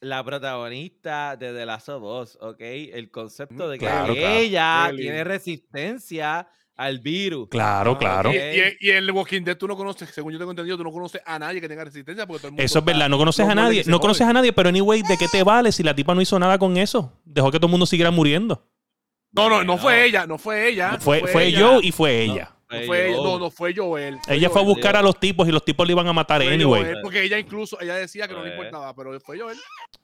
La protagonista de The Last of Us, ¿ok? El concepto de que Claro, claro. ella Ellie. tiene resistencia al virus. Claro, Ah, claro. Y, y- y en el Walking Dead tú no conoces, según yo tengo entendido, tú no conoces a nadie que tenga resistencia porque todo el mundo Eso es verdad, no conoces a nadie, no conoces a nadie, pero anyway, ¿de qué te vale si la tipa no hizo nada con eso? Dejó que todo el mundo siguiera muriendo. No, no, no fue Bueno. ella, no fue ella. Fue, no fue ella. yo y fue ella. No fue ella, no, no fue Joel. Ella fue a Joel. buscar a los tipos y los tipos le iban a matar Fue anyway. Joel, porque ella incluso, ella decía que no le importaba, pero fue Joel.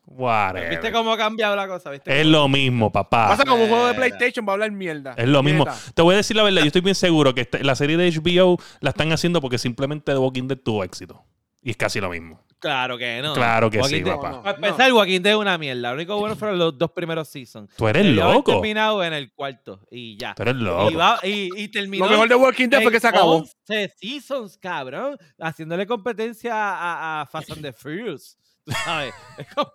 Whatever. ¿Viste cómo ha cambiado la cosa? ¿Viste? Es lo mismo, papá. Pasa como un juego de. PlayStation, va a hablar mierda. Es lo mismo. Te voy a decir la verdad, yo estoy bien seguro que esta- la serie de HBO la están haciendo porque simplemente The Walking Dead tuvo éxito. Y es casi lo mismo. Claro que no. Claro que Walking sí, papá. no. Para empezar, Walking Dead es una mierda. Lo único bueno fueron los dos primeros seasons. Tú eres Debió loco. terminado en el cuarto y ya. Tú eres Y, loco. va- y, y terminó. Lo mejor de Walking Dead fue que se acabó. 11 seasons, cabrón. Haciéndole competencia a, a Fast and the Furious. Sabes. Es como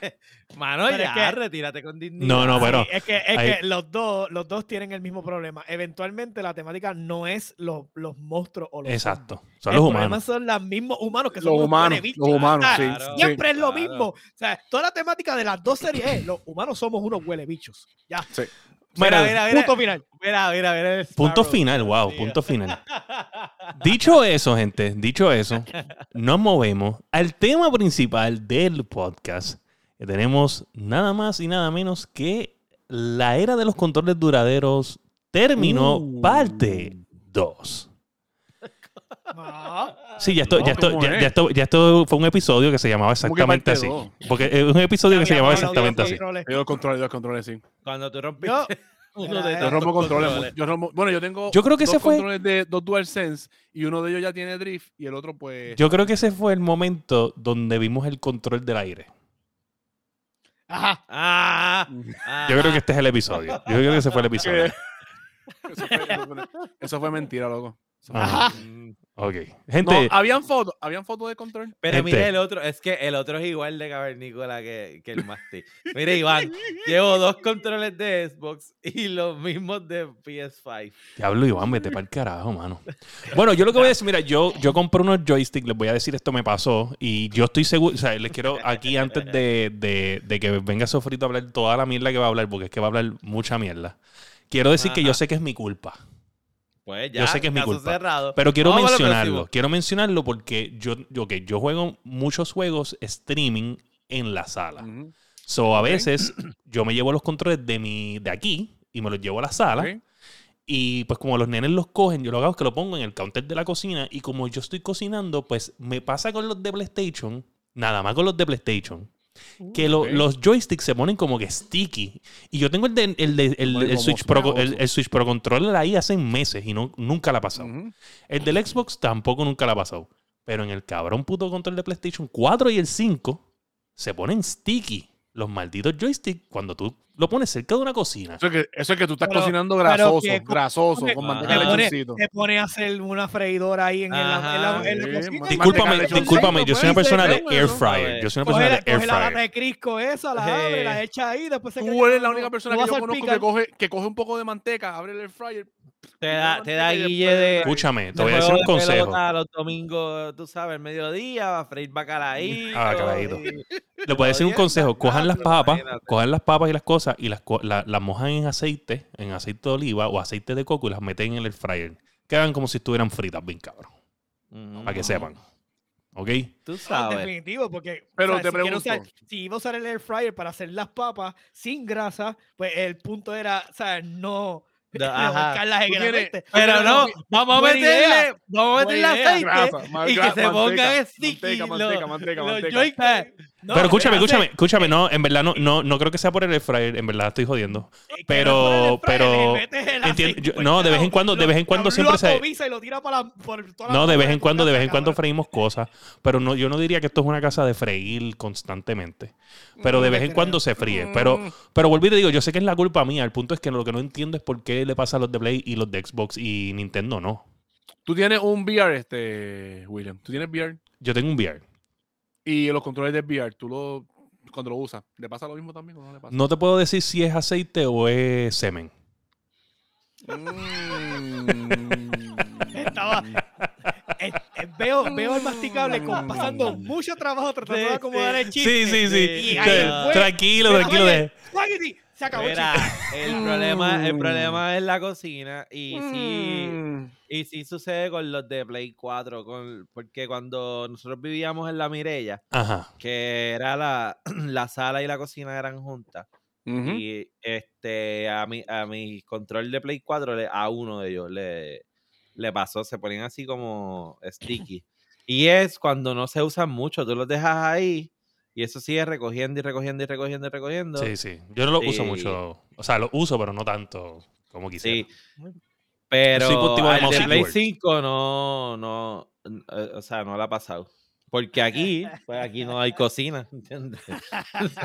que. Mano, Pero es ya, que- retírate con dignidad. No, no, pero- Sí, es que, es ahí- que los, dos, los dos tienen el mismo problema. Eventualmente la temática no es los, los monstruos o los Exacto. zombies. Son el los humanos. son los mismos humanos que son Los humanos, los humanos, Ah, sí. Claro. sí. Siempre es lo Claro. mismo. O sea, toda la temática de las dos series es los humanos somos unos huele bichos. Ya. Mira, Mira, mira, mira. Punto final. Mira, mira, mira. el Punto final, wow, punto final. Dicho eso, gente, dicho eso, nos movemos al tema principal del podcast. Que tenemos nada más y nada menos que La era de los controles duraderos terminó Uh. parte 2. Ah, Sí, ya esto, No, ya, esto, ¿cómo ya, es? ya esto, ya esto fue un episodio que se llamaba ¿Cómo que exactamente así. dos? Porque es un episodio que se llamaba exactamente así. controles. Yo los controles, yo los controles, sí. Cuando tú rompiste Yo- uno de Yo Yo estos rompo controles. controles. Yo rompo- bueno, yo tengo Yo creo que dos ese fue- controles de dos DualSense y uno de ellos ya tiene drift y el otro pues... Yo creo que ese fue el momento donde vimos el control del aire. Ajá. Ah, Yo creo que este es el episodio. Yo creo que ese fue el episodio. eso, fue, eso fue- eso fue mentira, loco. Eso fue- Ajá. Ok. No, Gente, habían fotos, habían fotos de control. Pero Gente. mire el otro, es que el otro es igual de cavernícola que, que el Masti. Mire, Iván, llevo dos controles de Xbox y los mismos de PS5. diablo Iván, vete para el carajo, mano. Bueno, yo lo que voy a decir, mira, yo, yo compré unos joysticks, les voy a decir esto me pasó y yo estoy seguro, o sea, les quiero aquí antes de, de- de que venga Sofrito a hablar toda la mierda que va a hablar, porque es que va a hablar mucha mierda. Quiero decir que yo sé que es mi culpa. Pues ya, Yo sé que es mi culpa. cerrado. Pero quiero Vamos mencionarlo. Quiero mencionarlo porque yo, yo, ok, yo juego muchos juegos streaming en la sala. So, a veces yo me llevo los controles de mi de aquí y me los llevo a la sala. Y pues como los nenes los cogen, yo lo que hago es que lo pongo en el counter de la cocina. Y como yo estoy cocinando, pues me pasa con los de PlayStation, nada más con los de PlayStation, que lo- los joysticks se ponen como que sticky. Y yo tengo el, de- el, de- el- Switch Pro, el, Switch Pro Controller ahí hace meses y no, nunca la ha pasado. El del Xbox tampoco nunca la ha pasado. Pero en el cabrón puto control de PlayStation 4 y el 5 se ponen sticky los malditos joysticks cuando tú lo pones cerca de una cocina. Eso es que, eso es que tú estás Pero- cocinando grasoso, que- grasoso, que- con Ajá. manteca de lechoncito. te pone a hacer una freidora ahí en, el- en la, en la- en la Sí, cocina. Discúlpame, discúlpame, yo soy una persona de air fryer. Yo soy una persona de air coge la lata fryer. de Crisco esa, la abre, la echa ahí, después se Tú eres la única persona que yo conozco que salpicar. coge, que coge un poco de manteca, abre el air fryer. Te da, te guille de. Escúchame, te voy a decir un consejo. Los domingos, tú sabes, el mediodía, a freír bacalaíto. Ah, bacalaíto. Le voy a decir un consejo. Cojan las papas, imagínate. cojan las papas y las cosas y las, la- las mojan en aceite, en aceite de oliva o aceite de coco y las meten en el air fryer. Quedan como si estuvieran fritas, bien cabrón. Mm, Para que sepan. ¿Ok? Tú No, sabes. definitivo, porque Pero o sea, te si, pregunto. usar- si iba a usar el air fryer para hacer las papas sin grasa, pues el punto era, o sea, no ajá. en. Pero no, vamos a meterle, vamos a meterle aceite Grasa, y que se pongan manteca, sticky. manteca, manteca, manteca, manteca. No, Pero escúchame, hace- escúchame, escúchame, no, en verdad no, no, no creo que sea por el air fryer, en verdad estoy jodiendo. que pero- pero- entiendo- yo- por no, de vez en cuando- de vez en cuando lo siempre se- atomiza y lo tira para la- por toda la No, de vez en cuando, de vez en casa, cuando freímos cosas, pero no, yo no diría que esto es una casa de freír constantemente. Pero de Mm, vez en cuando se fríe. Pero, pero volví y te digo, yo sé que es la culpa mía. El punto es que lo que no entiendo es por qué le pasa a los de Play y los de Xbox y Nintendo no. Tú tienes un VR, este, William. Tú tienes VR Yo tengo un VR. Y los controles de VR, tú lo, cuando lo usas, ¿le pasa lo mismo también o no le pasa? No te puedo decir si es aceite o es semen. Mm. Estaba- Eh, eh, veo, veo el masticable con- pasando mucho trabajo tratando de Sí, acomodar sí. el chiste. Sí, sí, sí. Y. Tranquilo, tranquilo. oye. Se acabó el Mira, chiste. el problema, el Mm. problema es la cocina y sí, Mm. y sí sucede con los de Play 4, con, porque cuando nosotros vivíamos en la Mirella, Ajá. que era la, la sala y la cocina eran juntas, y este a mi, a mi control de Play 4, le- a uno de ellos le, le pasó, se ponían así como sticky. Y es cuando no se usan mucho, tú los dejas ahí y eso sigue recogiendo y recogiendo y recogiendo y recogiendo. Sí, sí. Yo no lo uso mucho. O sea, lo uso, pero no tanto como quisiera. Sí. Pero tipo de Play keyboard. 5 no, no, eh, o sea, no la ha pasado. Porque aquí, pues aquí no hay cocina, ¿entiendes?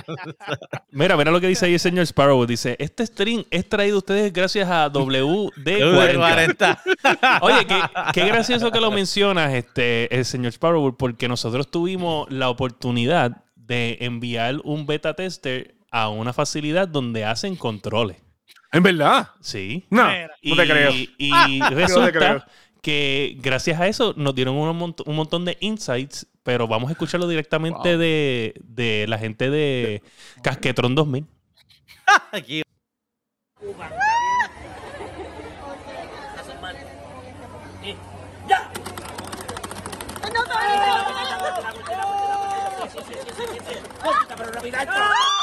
Mira, mira lo que dice ahí el señor Sparrow. Dice, este stream es traído a ustedes gracias a WD40. 40. Oye, qué, qué gracioso que lo mencionas, este, el señor Sparrow, porque nosotros tuvimos la oportunidad de enviar un beta tester a una facilidad donde hacen controles. ¿En verdad? Sí. No, no te creo. Y, y No te creo. resulta que gracias a eso nos dieron un, mont- un montón de insights, pero vamos a escucharlo directamente Wow. de, de la gente de Casquetron 2000. Aquí. ¡Ah,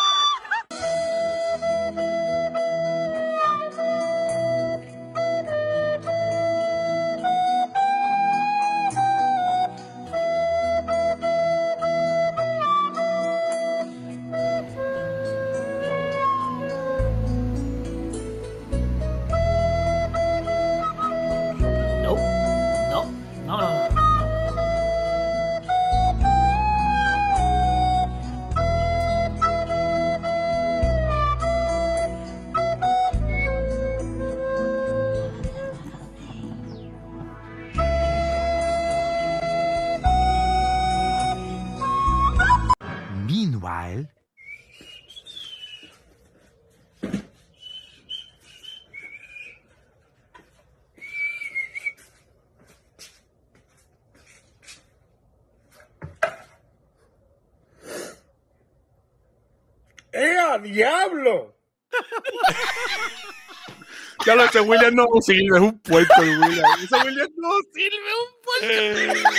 Ya lo ese William no sirve, es un puerco el William. Ese William no sirve, un puerco.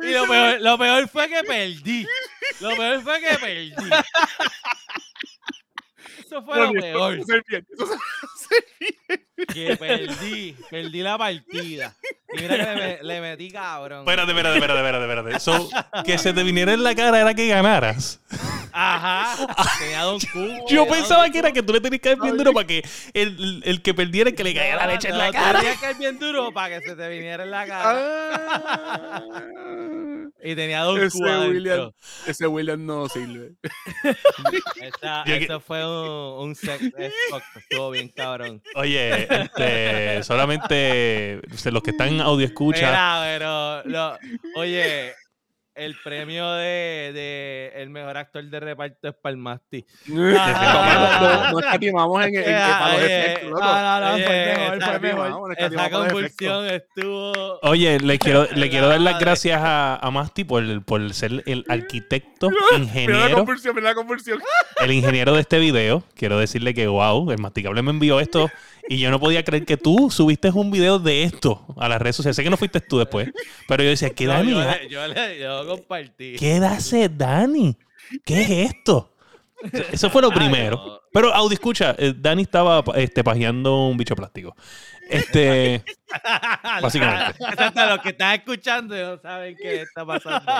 Y lo peor, lo peor fue que perdí. Lo peor fue que perdí. Eso fue lo peor. Eso es bien, eso es- Que perdí. Perdí la partida. Y mira que le, me- le metí cabrón. Espérate, espérate, espérate, espérate, espérate. So, que se te viniera en la cara era que ganaras. Ajá. Tenía Don Cubo. Yo pensaba que era que tú le tenías que dar bien duro para que el, el que perdiera que le caiga la leche en la No, cara. Tenía que ir bien duro para que se te viniera en la cara. Y tenía Don Ese William, ese William no sirve. Esa- que- Eso fue un, un sex Estuvo bien cabrón. Oye, este, solamente sea, los que están en audio escucha. Mira, pero, lo- oye, el premio de, de el mejor actor de reparto es Palmasti. No, no, no escatimamos en, en, en- para los efectos, loco. No, no, no, fue Oye, mejor, esa- convulsión estuvo. Oye, le quiero, le quiero dar las gracias a, a Masti por, por ser el arquitecto, Mira la ingeniero, convulsión, mira la convulsión. el ingeniero de este video. Quiero decirle que, wow, el masticable me envió esto y yo no podía creer que tú subiste un video de esto a las redes sociales. Sé que no fuiste tú después, pero yo decía, ¿qué No, Dani? yo, yo, yo lo compartí. ¿Qué hace Dani? ¿Qué es esto? Eso fue lo Ay, primero. no. Pero, Audi, escucha, eh, Dani estaba este, pajeando un bicho plástico. Este, básicamente. Exacto, los que están escuchando no saben qué está pasando.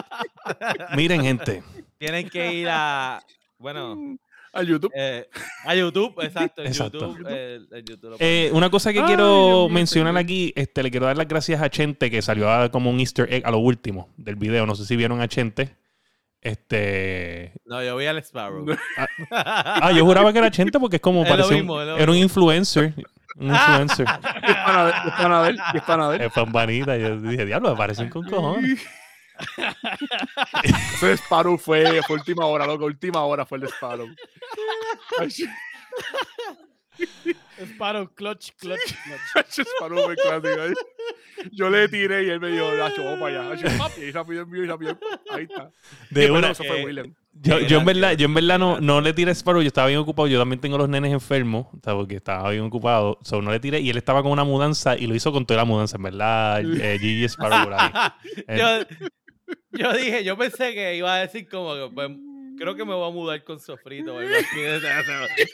Miren, gente. Tienen que ir a. Bueno, A YouTube. eh, a YouTube, exacto. En Exacto. YouTube, eh, en YouTube Eh, una cosa que Ay, quiero mencionar aquí, este, le quiero dar las gracias a Chente, que salió a- como un easter egg a lo último del video. No sé si vieron a Chente. Este. No, yo vi al Sparrow. Ah, yo juraba que era Chente porque es como Es parecía. un- mismo, era un influencer. Un influencer. Es pana de- es pana de él, es. Yo dije, diablo, me parecen con cojones. Ese Sparrow fue, fue última hora, loco. Última hora fue el de Sparrow, clutch, clutch, clutch. ese Sparrow fue clásico. ahí. Yo le tiré y él me dijo, Nacho, vamos para allá. Y rápido envío y rápido. Ahí está. De una- eso fue eh, William. Yo, yo en verdad, yo en verdad no, no le tiré Sparrow, yo estaba bien ocupado, yo también tengo los nenes enfermos, o sea, porque estaba bien ocupado, so, no le tiré y él estaba con una mudanza y lo hizo con toda la mudanza, en verdad, eh, Gigi Sparrow por ahí. Eh, yo, yo dije, yo pensé que iba a decir como que pues, creo que me voy a mudar con Sofrito. o algo así. O sea,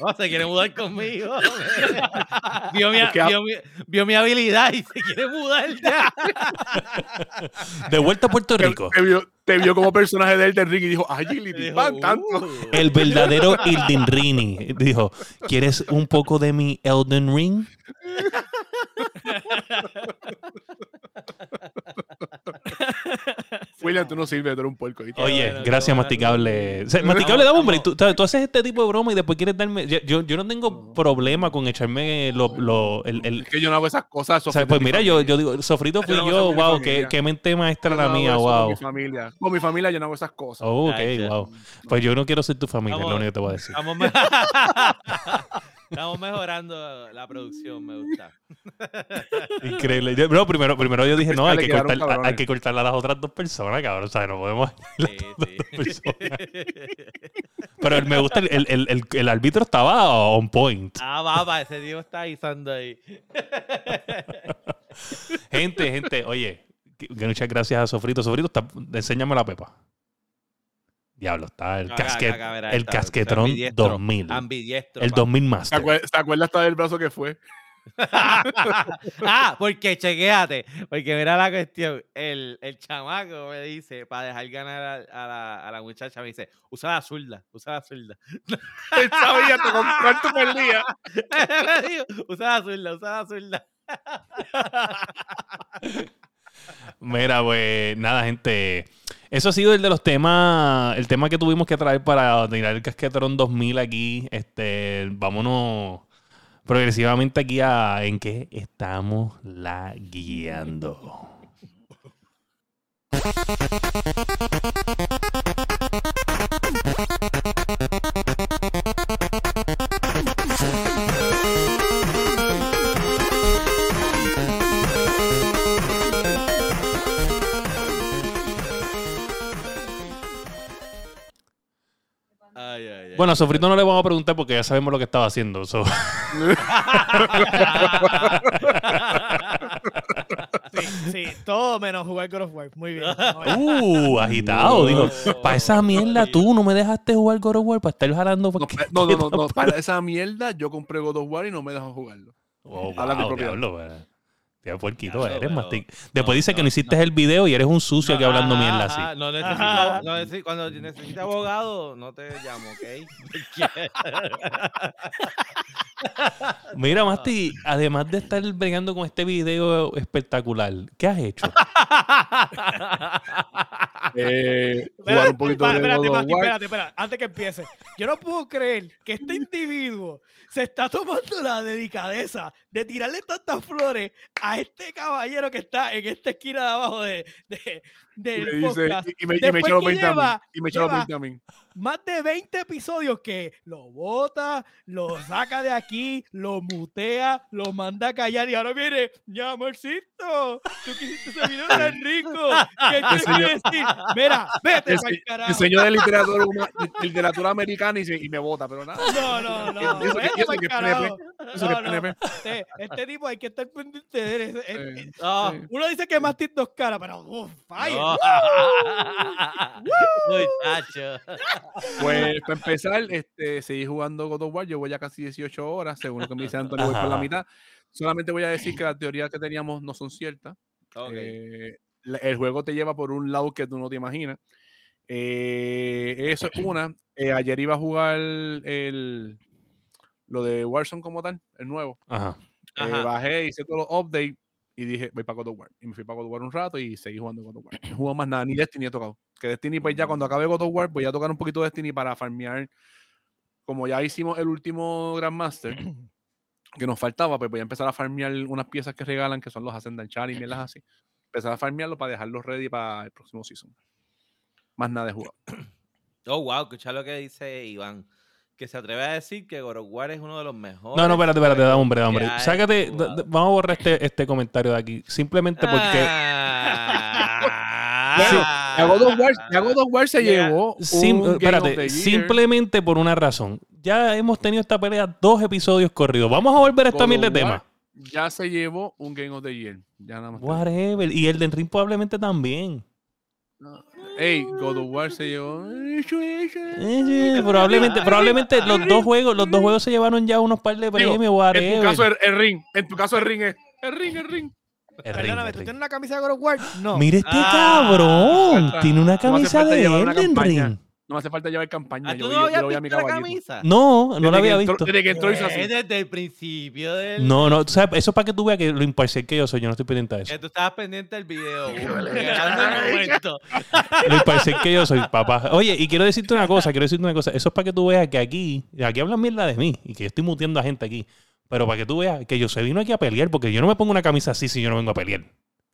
No, se quiere mudar conmigo. vio, mi, vio, mi, vio mi habilidad y se quiere mudar ya. de vuelta a Puerto Rico, te vio, te vio como personaje de Elden Ring y dijo, agility, Dijo, van tanto. "Uh". el verdadero Elden Rini, dijo, ¿quieres un poco de mi Elden Ring? William, tú no sirves, tú eres un puerco. Oye, bueno, gracias bueno. Masticable. O sea, masticable, No, dame hombre, tú, tú haces este tipo de broma y después quieres darme, yo, yo, no tengo problema con echarme lo, lo- el, el- Es que yo no hago esas cosas. o sea, pues mira, yo, yo digo, sofrito fui Yo no wow, qué, qué mente maestra la no mía, eso Con wow. mi familia. Con mi familia yo no hago esas cosas. Oh, ok, wow. Pues yo no quiero ser tu familia, es lo único que te voy a decir. Estamos, me- Estamos mejorando la producción, me gusta. Increíble. Yo- no, primero, primero yo dije, no, hay que, quedaron cortar, hay cabrones. que cortarle a las otras dos personas, cabrón. O sea, no podemos. Sí, sí. Pero me gusta, el, el, el, el, el árbitro estaba on point. ah, papá, ese tío está guisando ahí. Gente, gente, oye, muchas gracias a Sofrito. Sofrito, está, enséñame la pepa. Diablo, está el, Acá, casquet, acá, verá, el está- casquetrón ambidiestro, 2000. Ambidiestro. El papá. 2000 ¿Te Master. acuerdas, ¿Te acuerdas hasta del brazo que fue? ah, porque chequéate, porque mira la cuestión, el, el chamaco me dice, para dejar ganar a, a la, a la muchacha, me dice, usa la zurda, usa la zurda. Él sabía con cuánto perdía. Me dijo, usa la zurda, usa la zurda. Mira, pues nada, gente. Eso ha sido el de los temas, el tema que tuvimos que traer para tirar el casquetrón 2000 aquí. Este, vámonos progresivamente aquí a en qué estamos la guiando. Bueno, a Sofrito no le vamos a preguntar porque ya sabemos lo que estaba haciendo. so. Sí, sí, todo menos jugar God of War. Muy bien. Uh, agitado. Digo, para esa mierda tú no me dejaste jugar God of War para estar jalando. No, pa- no, no, no, no, Para esa mierda yo compré God of War y no me dejó jugarlo. Oh, Habla de wow, propiedad. diablo. Tío, puerquito eres, pero- mastic. Después no, dice que no, no hiciste el video y eres un sucio aquí hablando Ajá, mierda así. No necesito, Ajá. no necesito- cuando necesite abogado, no te llamo, ¿ok? Mira, Masti, además de estar bregando con este video espectacular, ¿qué has hecho? Eh, jugar un poquito de espérate, Mati, espérate, espérate, antes que empiece. Yo no puedo creer que este individuo se está tomando la delicadeza de tirarle tantas flores a este caballero que está en esta esquina de abajo de, del dice- podcast. y- y me- y me echa los que 20 a mí. lleva- Y me los lleva- 20 a mí. Más de 20 episodios que lo bota, lo saca de aquí, lo mutea, lo manda a callar y ahora viene, ya amorcito, tú quisiste ese video tan rico. ¿Qué decir? Mira, vete Ense- pa'l carajo. Enseñó de literatura, huma- de literatura americana y, se- y me vota, pero nada. No, no, no. Eso que- vete eso pa'l que carajo. Eso No, no. Este, este tipo hay que estar pendiente de él. Eh, sí. Uno dice que más dos caras, pero uf, fire. No. Muchacho. Pues para empezar, este, seguí jugando God of War. Yo voy ya casi 18 horas, según lo que me dice Antonio, voy por la mitad. Solamente voy a decir que las teorías que teníamos no son ciertas. Ok. Eh, el juego te lleva por un lado que tú no te imaginas. Eh, eso es una. Eh, ayer iba a jugar el, lo de Warzone como tal, el nuevo. Ajá. Eh, Ajá. bajé, hice todos los updates y dije, voy para God of War. Y me fui para God of War un rato y seguí jugando God of War. No juego más nada, ni Destiny he tocado. Que Destiny, pues ya cuando acabe God of War, voy a tocar un poquito de Destiny para farmear. Como ya hicimos el último Grandmaster, que nos faltaba, pues voy a empezar a farmear unas piezas que regalan, que son los Ascendant Char y mierdas así. Empezar a farmearlo para dejarlos ready para el próximo season. Más nada de jugar. Oh, wow, escucha lo que dice Iván. Que se atreve a decir que God of War es uno de los mejores. No, no, espérate, espérate, da hombre, da hombre. Sácate, vamos a borrar este, este comentario de aquí. Simplemente porque. Ah. God of War, ya God of War se llevó. Sim- un Game of espérate, the Year. simplemente por una razón. Ya hemos tenido esta pelea dos episodios corridos. Vamos a volver a esta of de War tema. Ya se llevó un Game of the Year. Ya nada más. Whatever. Y el de Ring probablemente también. Ey, God of War se llevó. Eh, sí, probablemente, probablemente los dos juegos, los dos juegos se llevaron ya unos par de Digo, premios, En tu caso, el, el ring. En tu caso, el ring es. El ring, el ring. El Perdóname, ¿tú tienes una camisa de God of War? No. Mira este Ah, cabrón. Tiene una camisa de Elden. Ring. No me hace falta llevar campaña. ¿Ah, yo ¿Tú voy- no yo voy a mi visto la camisa? No, no Desde la había visto. Desde que entró hizo así. Es desde el principio del... No, no, o sea, eso es para que tú veas que lo imparcial que yo soy, yo no estoy pendiente de eso. Que tú estabas pendiente del video. Lo imparcial que yo soy, papá. Oye, y quiero decirte una cosa, quiero decirte una cosa. Eso es para que tú veas que aquí, aquí hablan mierda de mí y que yo estoy muteando a gente aquí. Pero para que tú veas que yo se vino aquí a pelear, porque yo no me pongo una camisa así si yo no vengo a pelear.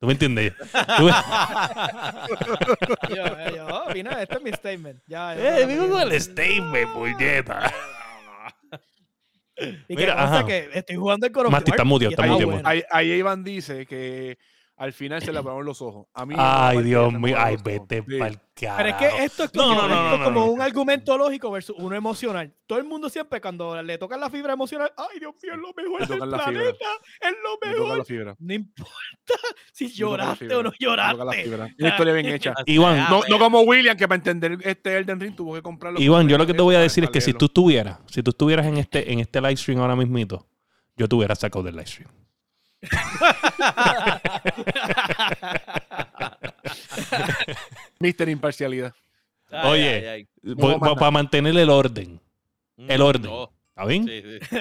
¿Tú me entiendes? Tú Yo, yo, oh, vino, este es mi statement. Ya, ya, eh, ya. con el statement, puñeta. Y Mira, que ajá. que estoy jugando el Masti, War está muteado, está muteado, ahí Iván dice que al final se le apagaron los ojos. A mí. Ay, Dios mío. Ay, vete Sí. pa'l carajo. Pero es que esto es No, como, no, no, esto no, es no, como no. un argumento lógico versus uno emocional. Todo el mundo siempre cuando le tocan la fibra emocional, ay Dios mío, es lo mejor del fibra. planeta, es lo mejor. la fibra. No importa si la lloraste o no me toca la lloraste. fibra. Una historia bien hecha. Iván, No, no como William, que para entender este Elden Ring tuvo que comprarlo. Iván, yo lo que te voy a decir es que si tú estuvieras, si tú estuvieras en este, en este live stream ahora mismito, yo te hubiera sacado del live stream. Mister Imparcialidad. Ay, Oye. ay, ay. No, Para mantener el orden. El Mm, orden. no. ¿Está bien? Sí, sí.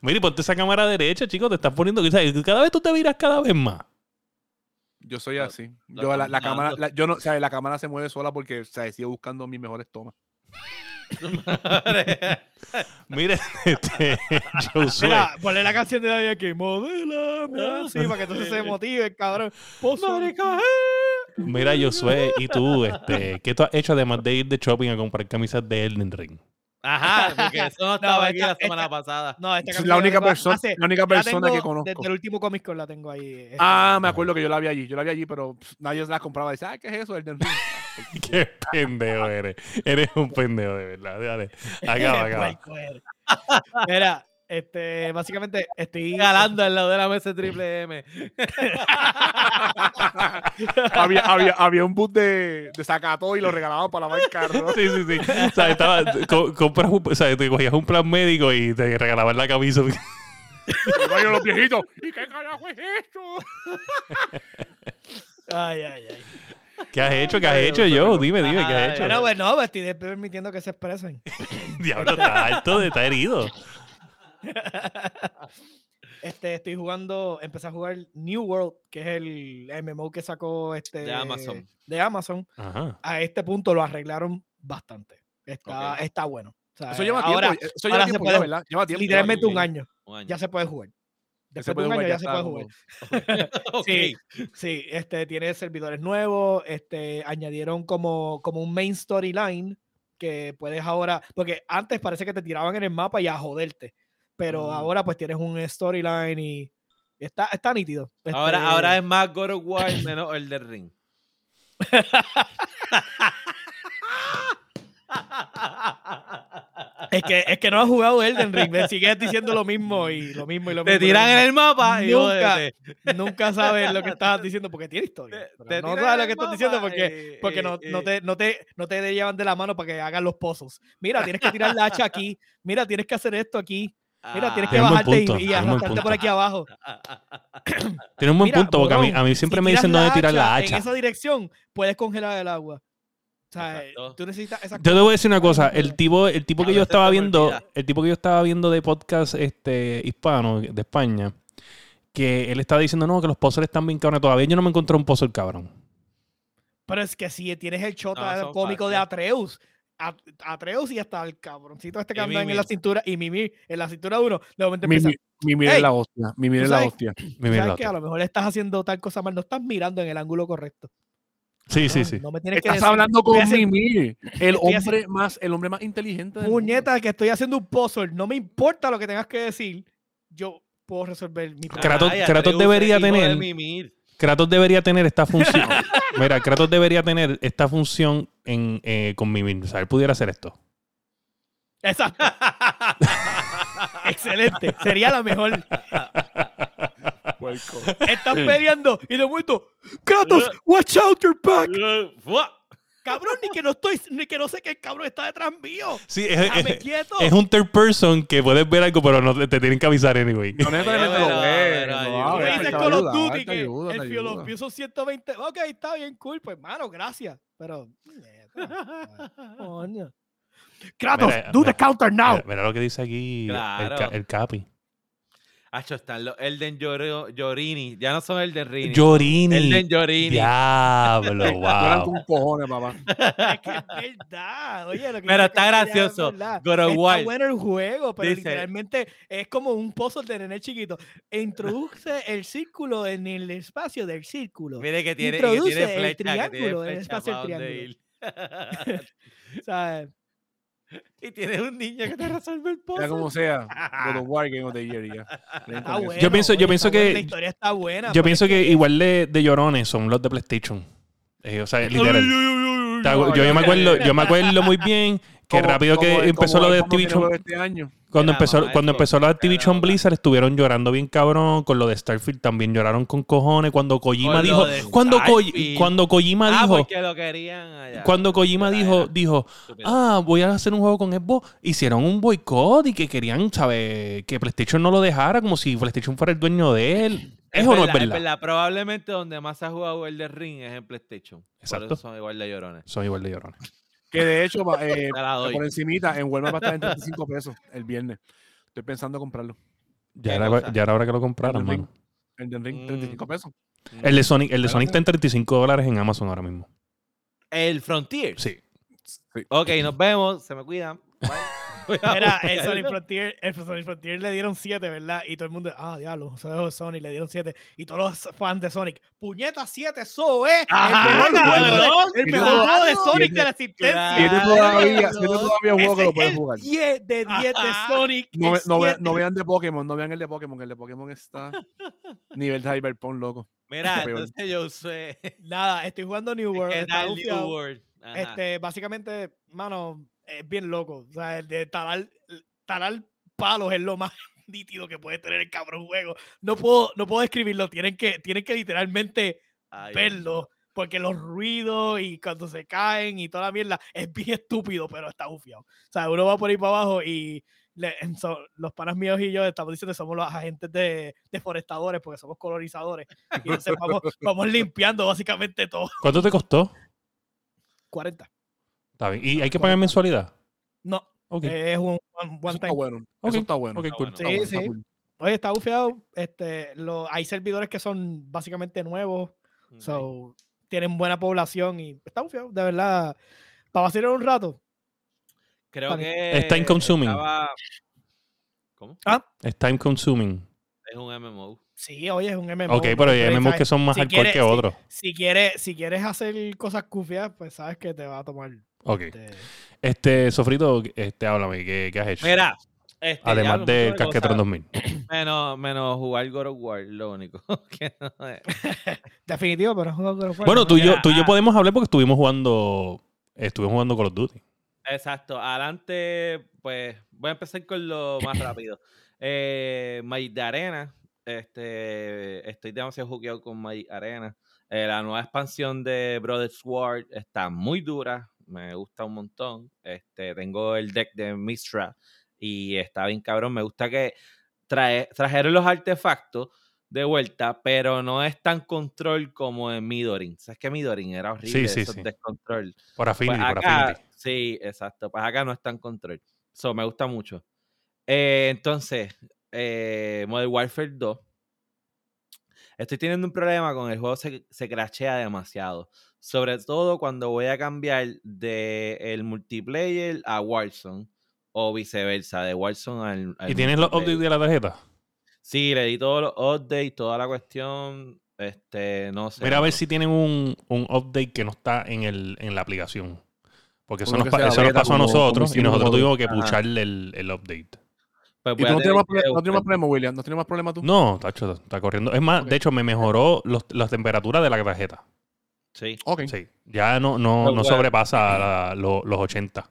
Mira, y ponte esa cámara derecha, chicos. Te estás poniendo. Cada vez tú te miras cada vez más. Yo soy así. Yo, la, la cámara, la, yo no, o sea, la cámara se mueve sola porque o sea, sigo buscando mis mejores tomas. Mire, este, Josué. Mira, ponle la canción de David aquí, modélame así, para que entonces se motive, el cabrón. Pozo. Mira, Josué, y tú, este, ¿qué tú has hecho además de ir de shopping a comprar camisas de Elden Ring? Ajá, porque eso no estaba aquí esta- la semana esta- pasada. No, esta Es la la única persona, hace- la única persona que conozco. Desde el último Comic Con la tengo ahí. este, Ah, me acuerdo que yo la vi allí. Yo la vi allí, pero pff, nadie se la compraba. Dice, ah, ¿qué es eso? Elden Ring. Qué pendejo eres. Eres un pendejo, de verdad. Dale. Acaba, acaba. Mira, este, básicamente estoy Galando al lado de la mesa triple M. había, había, había un bus de, de sacato y lo regalaban para lavar el carro. Sí, sí, sí. O sea, estaba, co- compras un- o sea, te cogías un plan médico y te regalaban la camisa. Y los viejitos. ¿Y qué carajo es esto? Ay, ay, ay. ¿Qué has hecho? ¿Qué has hecho yo? Dime, dime, ¿qué has hecho? Bueno, pues no, pues estoy permitiendo que se expresen. Diablo, está alto, de- está herido. Este, estoy jugando, empecé a jugar New World, que es el MMO que sacó este De Amazon. de Amazon. Ajá. A este punto lo arreglaron bastante. Está, está bueno. O sea, Eso lleva ahora, tiempo. Eso ahora lleva se tiempo, puede- ya, ¿verdad? Lleva tiempo. literalmente un ok. año. Un año. Ya se puede jugar. Después de un año ya se puede jugar. Ok. Sí, sí, este, tiene servidores nuevos, este, añadieron como, como un main storyline que puedes ahora, porque antes parece que te tiraban en el mapa y a joderte, pero Mm. ahora pues tienes un storyline y está, está nítido. Ahora, Este, ahora es más God of War menos el de Ring. es que, es que no has jugado Elden Ring, me sigues diciendo lo mismo y lo mismo y lo mismo. Te tiran en el mapa y Nunca. Nunca sabes lo que estás diciendo porque tiene historia. Te- pero te no sabes en lo que estás diciendo porque eh, porque no, eh, no, te, no, te, no te llevan de la mano para que hagan los pozos. Mira, tienes que tirar la hacha aquí. Mira, tienes que hacer esto aquí. Mira, tienes que bajarte y- punto, y, arrastrarte por aquí abajo. Tiene un buen Mira, punto, porque a mí, a mí siempre si me dicen dónde tirar la En hacha. esa dirección puedes congelar el agua. O sea, Exacto. tú necesitas esa Yo te voy a decir una cosa, el tipo, el tipo que yo estaba viendo, el tipo que yo estaba viendo de podcast este hispano de España, que él estaba diciendo, no, que los puzzles están bien cabrones. Todavía yo no me encontré un puzzle cabrón. Pero es que si tienes el No, son cómico de. Atreus, Atreus y hasta el cabroncito este que anda en la Mimir. cintura y Mimir en la cintura de uno, de momento empieza. Ey, la hostia. Mi mira ¿tú la hostia. Mi "¿Tú mira sabes la que a lo mejor estás haciendo tal cosa mal, no estás mirando en el ángulo correcto. Sí, sí, sí. No me tienes que Estás decir, hablando con Mimir, el hombre más, el hombre más inteligente del mundo. Puñeta, que estoy haciendo un puzzle. No me importa lo que tengas que decir. Yo puedo resolver mi problema. Kratos- Ay, Kratos Atreus debería de tener- Mimir. Kratos debería tener esta función. Mira, Kratos debería tener esta función en, eh, con Mimir. O sea, él pudiera hacer esto. Exacto. Excelente. Sería la mejor. Puerco. Están peleando y de momento, Kratos, watch out your back. Cabrón, ni que no estoy, ni que no sé que el cabrón está detrás mío. Sí, es, es- quieto. es un third person que puedes ver algo, pero no te, te tienen que avisar anyway. Honestamente Pero, lo ves. no, me dices Call of Duty que ayuda, el. View son 120. Ok, está bien cool. Pues, mano, gracias. Pero, coño. Kratos, Mira, do mira, the counter now. Mira, mira lo que dice aquí Claro. el Capi. Acho, están los Elden Llorini. Ya no son Elden Rini. Llorini. Elden Llorini. Diablo, wow. cojones, papá. Es que es verdad. Oye, lo que Pero está es gracioso. of Está bueno el juego, pero Dice- literalmente es como un puzzle de nene chiquito. Introduce el círculo en el espacio del círculo. Mire que tiene, y que Introduce tiene el flecha. Que tiene triángulo en el espacio pa' del triángulo. O sea, y tienes un niño que te resuelve el Ya puzzle. como sea, God of War Game of the Year ya. está bueno. Yo pienso- yo pienso que- La historia está buena. Yo pienso que igual de, de llorones son los de PlayStation. Eh, o sea, literal. Yo, yo ya, me ya, acuerdo, ya. yo me acuerdo muy bien que Como- rápido que como- empezó como lo de Activision. Este año. Cuando empezó, cuando empezó lo de Activision Blizzard estuvieron llorando bien cabrón. Con lo de Starfield también lloraron con cojones. Cuando Kojima dijo. Cuando, Ko- cuando Kojima Ah, dijo. porque lo querían allá. Cuando Kojima Era- dijo, era dijo, ah, voy a hacer un juego con Xbox, hicieron un boicot y que querían, ¿sabes? Que PlayStation no lo dejara como si PlayStation fuera el dueño de él. Eso no es verdad. Probablemente donde más se ha jugado el de Ring es en PlayStation. Exacto. Por eso son igual de llorones. Son igual de llorones. Que de hecho, va, eh, por encimita, en Walmart va a estar en 35 pesos el viernes. Estoy pensando comprarlo. Ya ¿Qué era, ya era hora que lo compraran, mano. El de Ring, Mm. 35 pesos. El de Sonic, el de. Sonic está en 35 dólares en Amazon ahora mismo. El Frontier. Sí. Ok, nos vemos. Se me cuidan. Bye. Era, el. Sonic Frontier, el Sonic Frontier le dieron 7, ¿verdad? Y todo el mundo, ah, diablo, Sonic, le dieron 7. Y todos los fans de Sonic, puñeta 7, eso es Ajá, el mejor juego de, el mejor juego de Sonic de la existencia. Tiene todavía, tiene todavía un juego que lo Ese pueden es jugar. el 10 de 10 de. Sonic. No, no, ve- 7. no vean de Pokémon, no vean el de Pokémon, el de Pokémon está nivel de Cyberpunk, loco. Mira, entonces yo usé. Nada, estoy jugando New World. ¿Qué está New. World? Este, básicamente, mano, es bien loco. O sea, el de talar, talar palos es lo más nítido que puede tener el cabrón juego. No puedo, no puedo describirlo, tienen que, tienen que literalmente Ay, verlo. Porque los ruidos y cuando se caen y toda la mierda es bien estúpido, pero está bufiado. O sea, uno va por ahí para abajo y le- en so- los panas míos y yo estamos diciendo que somos los agentes de deforestadores porque somos colonizadores. Y entonces vamos, vamos limpiando básicamente todo. ¿Cuánto te costó? 40. Está bien. ¿Y hay que pagar mensualidad? No, es un one, Eso está time. bueno. Eso está bueno. ok, Está cool. bueno. Está Sí, está sí. cool. Oye, está bufeado. Este, lo, hay servidores que son básicamente nuevos. So, tienen buena población y está bufeado. De verdad, para vacilar un rato. Creo Vale. que. Es time consuming. estaba- ¿Cómo? Ah, Es time consuming. Es un MMO. sí, oye, es un MMO. Ok, pero hay. MMOs que son más si hardcore quieres- que si- otros. Si quieres, si quieres hacer cosas cufias, pues sabes que te va a tomar. Ok. este, Este, Sofrito, este, háblame, ¿qué, qué has hecho? Mira. Este, Además del Casquetron cosas. 2000. Menos, menos jugar God of War, lo único. que no es. definitivo, pero es un juego de Bueno, tú y yo, tú y yo ah. podemos hablar porque estuvimos jugando, estuvimos jugando Call of Duty. Exacto. Adelante, pues voy a empezar con lo más rápido. Eh, Magic de Arena. Este, estoy demasiado jugueado con Magic Arena. Eh, la nueva expansión de Brother Sword está muy dura. Me gusta un montón. Este, tengo el deck de Mistra y está bien cabrón. Me gusta que trae, trajeron los artefactos de vuelta, pero no es tan control como en Midorin. ¿Sabes que Midorin era horrible? sí, esos sí. descontrol. Por Affinity, Pues por acá, Affinity. sí, exacto. Pues acá no está en control. So, me gusta mucho. Eh, entonces, eh, Modern Warfare 2. Estoy teniendo un problema con el juego, se, se crashea demasiado. Sobre todo cuando voy a cambiar de el multiplayer a Warzone o viceversa, de Warzone al, al ¿Y tienes los updates de la tarjeta? Sí, le di todos los updates, toda la cuestión. Este, no sé. Mira a ver si tienen un, un update que no está en, el, en la aplicación. Porque eso, nos, pa- eso nos pasó a como- nosotros y nosotros tuvimos que pucharle el, el update. Pues ¿Y tú no tienes, más, no tienes más problema, William? ¿No tienes más problema tú? No, tacho, está corriendo. Es más, de hecho, me mejoró los, las temperaturas de la tarjeta. Sí. Ok. Sí. Ya no, no, no bueno. sobrepasa la- lo- los 80.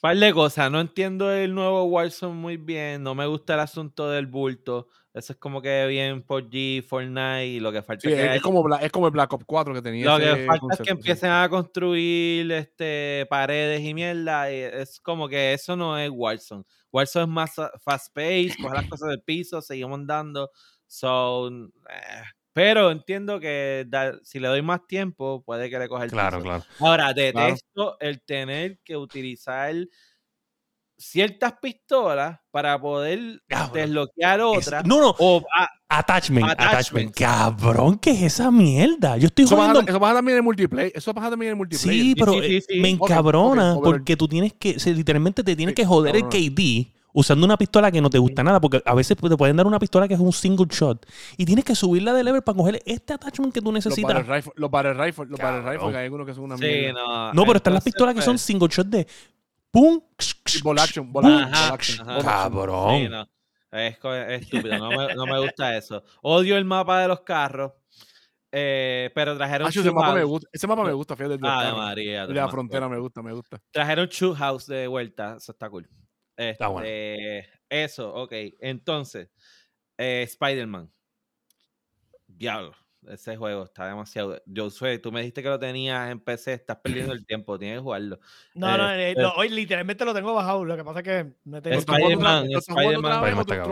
par de cosas. No entiendo el nuevo Warzone muy bien. No me gusta el asunto del bulto. Eso es como que bien por G, Fortnite. Y lo que falta Sí, que es, es como Bla- es como el Black Ops 4 que tenía lo que falta es concepto, que sí. empiecen a construir este, paredes y mierda. y es como que eso no es Warzone. Warzone es más fast paced, coger las cosas del piso, seguimos andando. So, eh, pero entiendo que da- si le doy más tiempo, puede que le coja el Claro, piso. claro. Ahora, detesto el tener que utilizar ciertas pistolas para poder Cabrón. desbloquear Es- otras. no, no. O, ah, Attachment, attachment. Cabrón, ¿qué es esa mierda? Yo estoy Eso pasa, jugando. eso pasa también en el multiplayer. Eso pasa también en el multiplayer. Sí, pero sí, sí, eh, sí. me encabrona porque tú tienes que, literalmente te tienes Sí, que joder el cabrona. KD usando una pistola que no te gusta nada, porque a veces te pueden dar una pistola que es un single shot y tienes que subirla de level para coger este attachment que tú Los necesitas. battle rifle, los battle rifle, los battle Cabrón. rifle, que hay algunos que son una sí, mierda. no. No, pero están las pistolas que son pues, single shot de pum. Ball action, ball action. Cabrón. Sí, no. Es, estúpido, no me, no me gusta eso. Odio el mapa de los carros, eh, pero trajeron Ah, ese mapa me gusta. Ese mapa me gusta, fíjate. el de los. María, de la frontera me gusta, me gusta. Trajeron Shoot House de vuelta, eso está cool. Está bueno. Este, Eso, ok. Entonces, eh, Spider-Man. Diablo, ese juego está demasiado. Yo sé, tú me dijiste que lo tenías en PC, estás perdiendo el tiempo, tienes que jugarlo. No, no, Eh, lo- hoy literalmente lo tengo bajado. Lo que pasa es que no he tenido Es ¿Lo estás jugando otra- Spider-Man, Spider-Man. vez? Spider-Man ¿Tú- está ¿Tú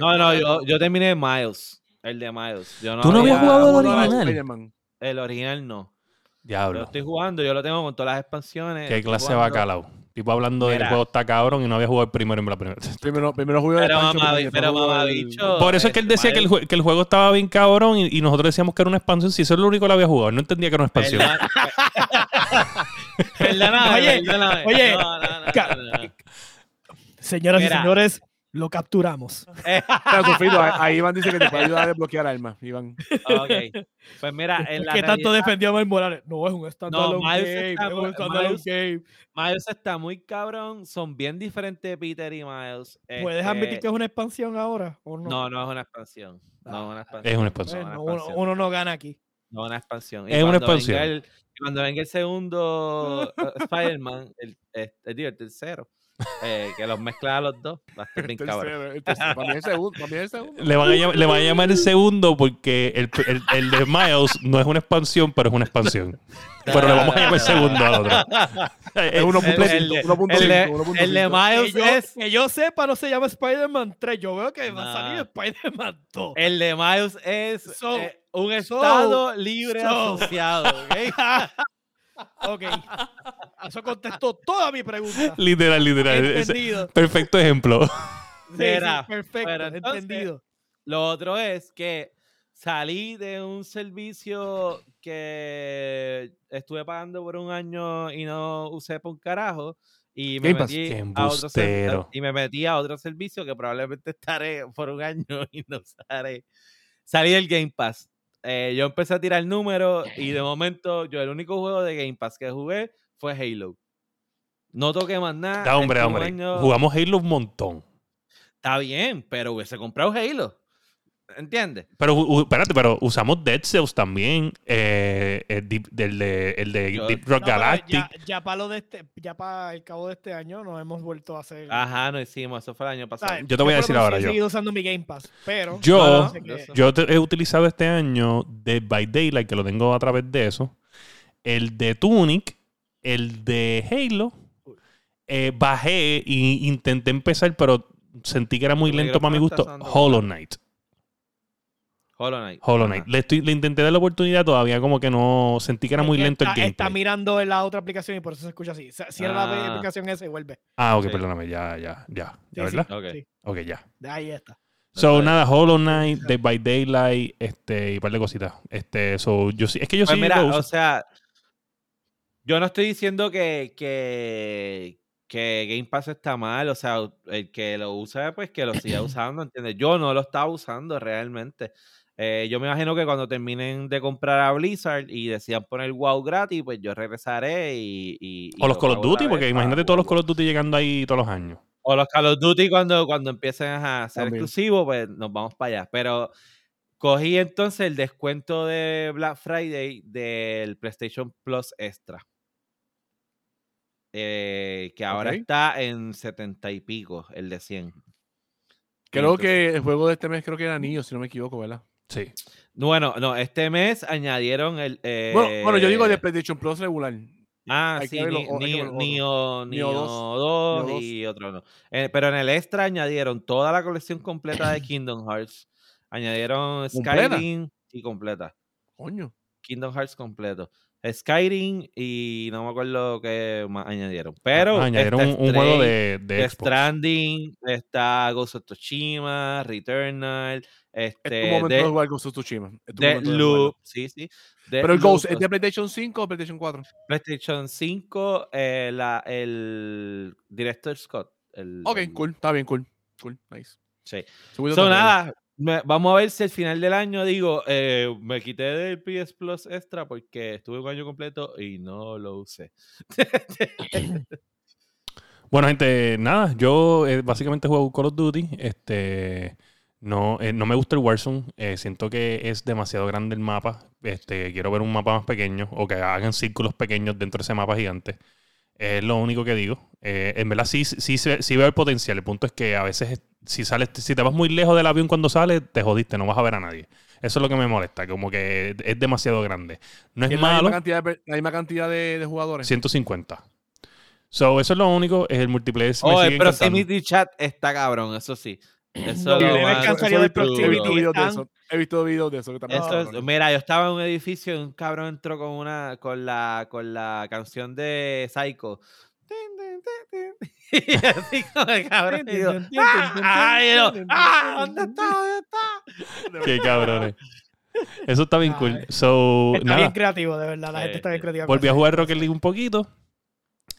no? No, yo, yo terminé Miles, el de Miles. Yo no, ¿Tú no habías había jugado el original? Spider-Man. El original no. Diablo. estoy jugando, yo lo tengo con todas las expansiones. Qué clase de bacalao. Tipo hablando de que el Mira. juego está cabrón y no había jugado el primero en la primera. Primero, primero jugué el Pero mamá, pero mamá el- bicho. Por eso es que él decía que el, jue- que el juego estaba bien cabrón y, y nosotros decíamos que era una expansión. Si eso es lo único que lo había jugado, no entendía que era una expansión. Perdóname, Oye, perdóname. oye, No, no, no, ca- no, no. Señoras Mira. y señores, lo capturamos. Eh, Pero, Sofito, ahí- Iván dice que te puede ayudar a desbloquear armas. Iván. ok. Pues mira, en la ¿Qué tanto defendió a Miles Morales? No, es un standalone Miles game. está Es un standalone Miles- game. Miles está muy cabrón. Son bien diferentes Peter y Miles. ¿Puedes Este, admitir que es una expansión ahora? ¿o no? No, no es una expansión. No es una expansión. Es una expansión. Bueno, una uno, expansión. uno no gana aquí. No es una expansión. Y Es una cuando venga expansión. el- cuando venga el segundo eh, Spider-Man, el, el, el, digo, el tercero, eh, que los mezcla a los dos, va a estar bien cabrón. Tercero, el tercero. Para mí es el segundo. Para mí es el segundo. Le van, a llamar, le van a llamar el segundo porque el, el- el de Miles no es una expansión, pero es una expansión. Pero le vamos a llamar el segundo al otro. Es Eh, 1.5. el de- 1.5. El de, 1.5. el de Que Miles yo, es. que yo sepa, no se llama Spider-Man 3. Yo veo que va a salir. Spider-Man 2. El de Miles es So- eh, un so- estado libre so- asociado. ¿ok? ok. Eso contestó toda mi pregunta. Literal, literal. Entendido. perfecto ejemplo. Sí, perfecto. pero entonces- entendido. Lo otro es que salí de un servicio que estuve pagando por un año y no usé por un carajo. Y me, Game Pass. metí a otro y me metí a otro servicio que probablemente estaré por un año y no usaré. Salí del Game Pass. Eh, yo empecé a tirar números y de momento yo el único juego de Game Pass que jugué fue Halo. No toqué más nada. Da, hombre, hombre. año- Jugamos Halo un montón. Está bien, pero hubiese comprado Halo. ¿Entiendes? Pero, u- espérate, pero usamos Dead Cells también. eh, el, Deep- del de, el de Yo- Deep Rock No, Galactic. ya, ya para lo de este, ya para el cabo de este año nos hemos vuelto a hacer. Ajá, no hicimos, eso fue el año pasado. ¿sabes? Yo te voy a decir ahora, sí he yo. seguido usando mi Game Pass, pero Yo- No, sé yo. Yo te- he utilizado este año Dead by Daylight, que lo tengo a través de eso. El de Tunic, el de Halo. eh, bajé e intenté empezar, pero sentí que era muy lento para mi gusto. Hollow. Knight. Hollow Knight. Hollow. Knight. Le, estoy, le intenté dar la oportunidad, todavía como que no sentí que era muy que lento el está, está gameplay. mirando en la otra aplicación y por eso se escucha así. Cierra la Ah. aplicación esa y vuelve. Ah, ok, Sí. perdóname, ya, ya, ya. ¿Ya Sí, sí, verdad? Ok. sí. Ok, ya. De ahí está. So, nada, Hollow Knight, Dead by Daylight, este, y un par de cositas. Este, so, yo sí, es que yo Pues sí mira, lo uso. o sea, yo no estoy diciendo que, que, que Game Pass está mal, o sea, el que lo use, pues que lo siga usando, ¿entiendes? Yo no lo estaba usando realmente. Eh, yo me imagino que cuando terminen de comprar a Blizzard y decidan poner WoW gratis, pues yo regresaré y... y- y o los lo Call of Duty, porque imagínate todos los. Call of Duty llegando ahí todos los años. O los Call of Duty cuando, cuando empiecen a ser También. exclusivos, pues nos vamos para allá. Pero cogí entonces el descuento de Black Friday del PlayStation Plus Extra. eh, que ahora está en 70 y pico, el de 100. Creo Entonces- que el juego de este mes creo que era Nio, si no me equivoco, ¿verdad? Sí. Bueno, no, este mes añadieron el... Bueno, bueno, yo digo de eh, PlayStation Plus regular. Ah, Hay sí, Ni- o- hay que Nio, verlo otro. Nio, Nio Nio 2, 2 Nio 2. y otro no. Eh, pero en el extra añadieron toda la colección completa de Kingdom Hearts. Añadieron. Skyrim y completa. Coño. Kingdom Hearts completo. Skyrim y no me acuerdo qué más añadieron. Pero Ah, añadieron un, juego de, de Xbox. Stranding, está Ghost of Tsushima, Returnal, Es tu este, momento de de, jugar Ghost of Tsushima. Es tu momento de. Deathloop, sí, sí. Pero el Ghost, ¿es de PlayStation 5 o PlayStation 4? PlayStation 5, eh, la, el Director Scott. El, Ok, el- cool. Está bien, cool. Cool, nice. Sí. So, nada, me- vamos a ver si al final del año digo, eh, me quité del PS Plus Extra porque estuve un año completo y no lo usé. Bueno, gente, nada, yo eh, básicamente juego Call of Duty. Este, no, eh, no me gusta el Warzone. eh, siento que es demasiado grande el mapa. Este, quiero ver un mapa más pequeño o que hagan círculos pequeños dentro de ese mapa gigante. Es lo único que digo. Eh, en verdad sí, sí, sí veo el potencial. El punto es que a veces es- si sales, si te vas muy lejos del avión cuando sales, te jodiste, no vas a ver a nadie. Eso es lo que me molesta, como que es demasiado grande. No es ¿Es la malo. misma cantidad, de, la misma cantidad de, de jugadores? 150. So, eso es lo único. Es el multiplayer. Oh. Proximity Chat está cabrón, eso sí. Eso No, alcanzar Eso de he visto- Proximity videos de eso. He visto videos de eso que también Eso es- mira, yo estaba en un edificio y un cabrón entró con una con la con la canción de Psycho. Tin, tin, tin, tin. Y así como el cabrón. y yo, ¡Ah! Ay, yo, ¡Ah! ¿Dónde está? ¿Dónde está? Qué cabrones. Eso está bien cool. So, Está nada. bien creativo, de verdad. La gente está bien sí. creativa. Volví a jugar Rocket League un poquito.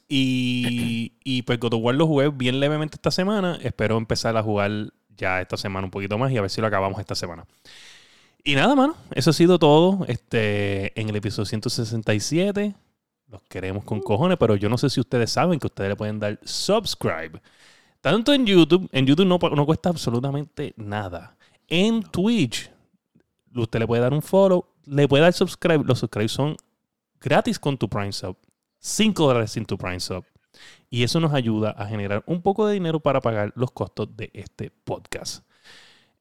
Y, y pues God of War lo jugué bien levemente esta semana. Espero empezar a jugar ya esta semana un poquito más y a ver si lo acabamos esta semana. Y nada, mano. Eso ha sido todo este, en el episodio 167. Los queremos con cojones, pero yo no sé si ustedes saben que ustedes le pueden dar subscribe. Tanto en YouTube, en YouTube no, no cuesta absolutamente nada. En Twitch, usted le puede dar un follow, le puede dar subscribe. Los subscribes son gratis con tu Prime Sub. 5 dólares sin tu Prime Sub. Y eso nos ayuda a generar un poco de dinero para pagar los costos de este podcast.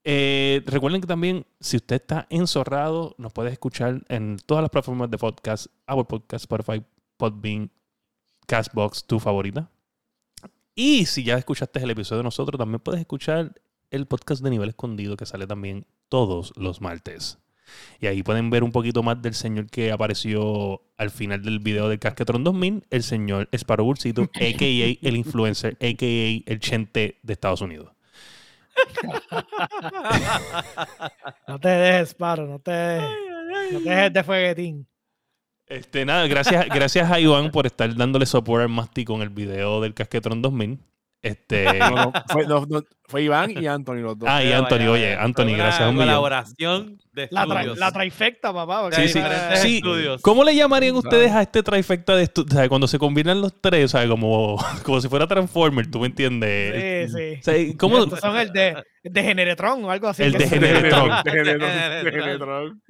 Eh, recuerden que también, si usted está enzorrado, nos puede escuchar en todas las plataformas de podcast, Apple Podcast, Spotify, Podbean, Castbox, tu favorita. Y si ya escuchaste el episodio de nosotros, también puedes escuchar el podcast de nivel escondido que sale también todos los martes. Y ahí pueden ver un poquito más del señor que apareció al final del video del Casquetron 2000, el señor Sparrow Bursito, a.k.a. el influencer, a.k.a. el chente de Estados Unidos. No te dejes, Paro, no te dejes. No te dejes de fueguetín. Este, nada, gracias, gracias a Iván por estar dándole soporte al Masti con el video del Casquetron 2000. Este, No, no, fue, no, no, fue Iván y Anthony los dos. ah, y Anthony, oye. Anthony, gracias a un millón. colaboración de La, tra- estudios. la trifecta, papá. porque Sí, sí. estudios. ¿Cómo le llamarían ustedes a este trifecta de estu- o sea, cuando se combinan los tres? O sea, como, como si fuera Transformer, ¿tú me entiendes? Sí, sí. O sea, ¿cómo? Estos son el de, el de Generetron o algo así. El de Generetron. Degeneretron. Degeneretron.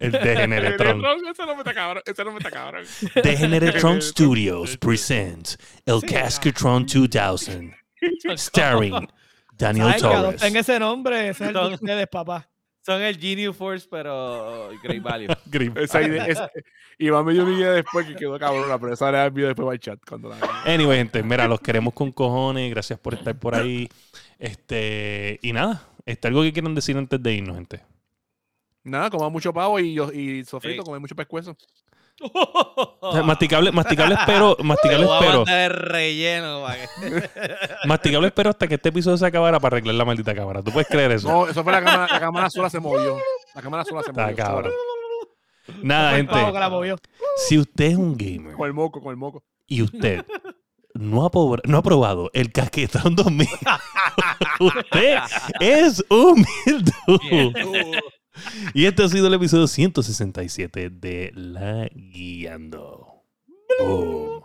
El Degeneretron. Degeneretron, Ese no me está cabrón. Ese no me está cabrón. Degeneretron Studios presents El Casquetron 2000, starring Daniel Torres. adopten ese nombre, ese es el de ustedes, papá. Son el Genius Force, pero Great Value. Grip. Esa idea, esa- Iván me dio una idea después que quedó cabrona, pero esa era el video después el chat. Cuando la Anyway, gente, mira, los queremos con cojones. Gracias por estar por ahí. Este, y nada, este, algo que quieran decir antes de irnos, gente. Nada, coma mucho pavo y, y sofrito, Sí. come mucho pescuezo. O sea, masticable, masticable espero, masticable el relleno masticable espero hasta que este episodio se acabara para arreglar la maldita cámara. ¿Tú puedes creer eso? No, eso fue la cámara, la cámara sola se movió. La cámara sola se Está movió. cabrón. Nada, gente. la movió. Si usted es un gamer Con el moco, con el moco. y usted no ha, no ha probado el casquetón 2000, usted es un mildu. Y este ha sido el episodio 167 de La Guiando. Boom.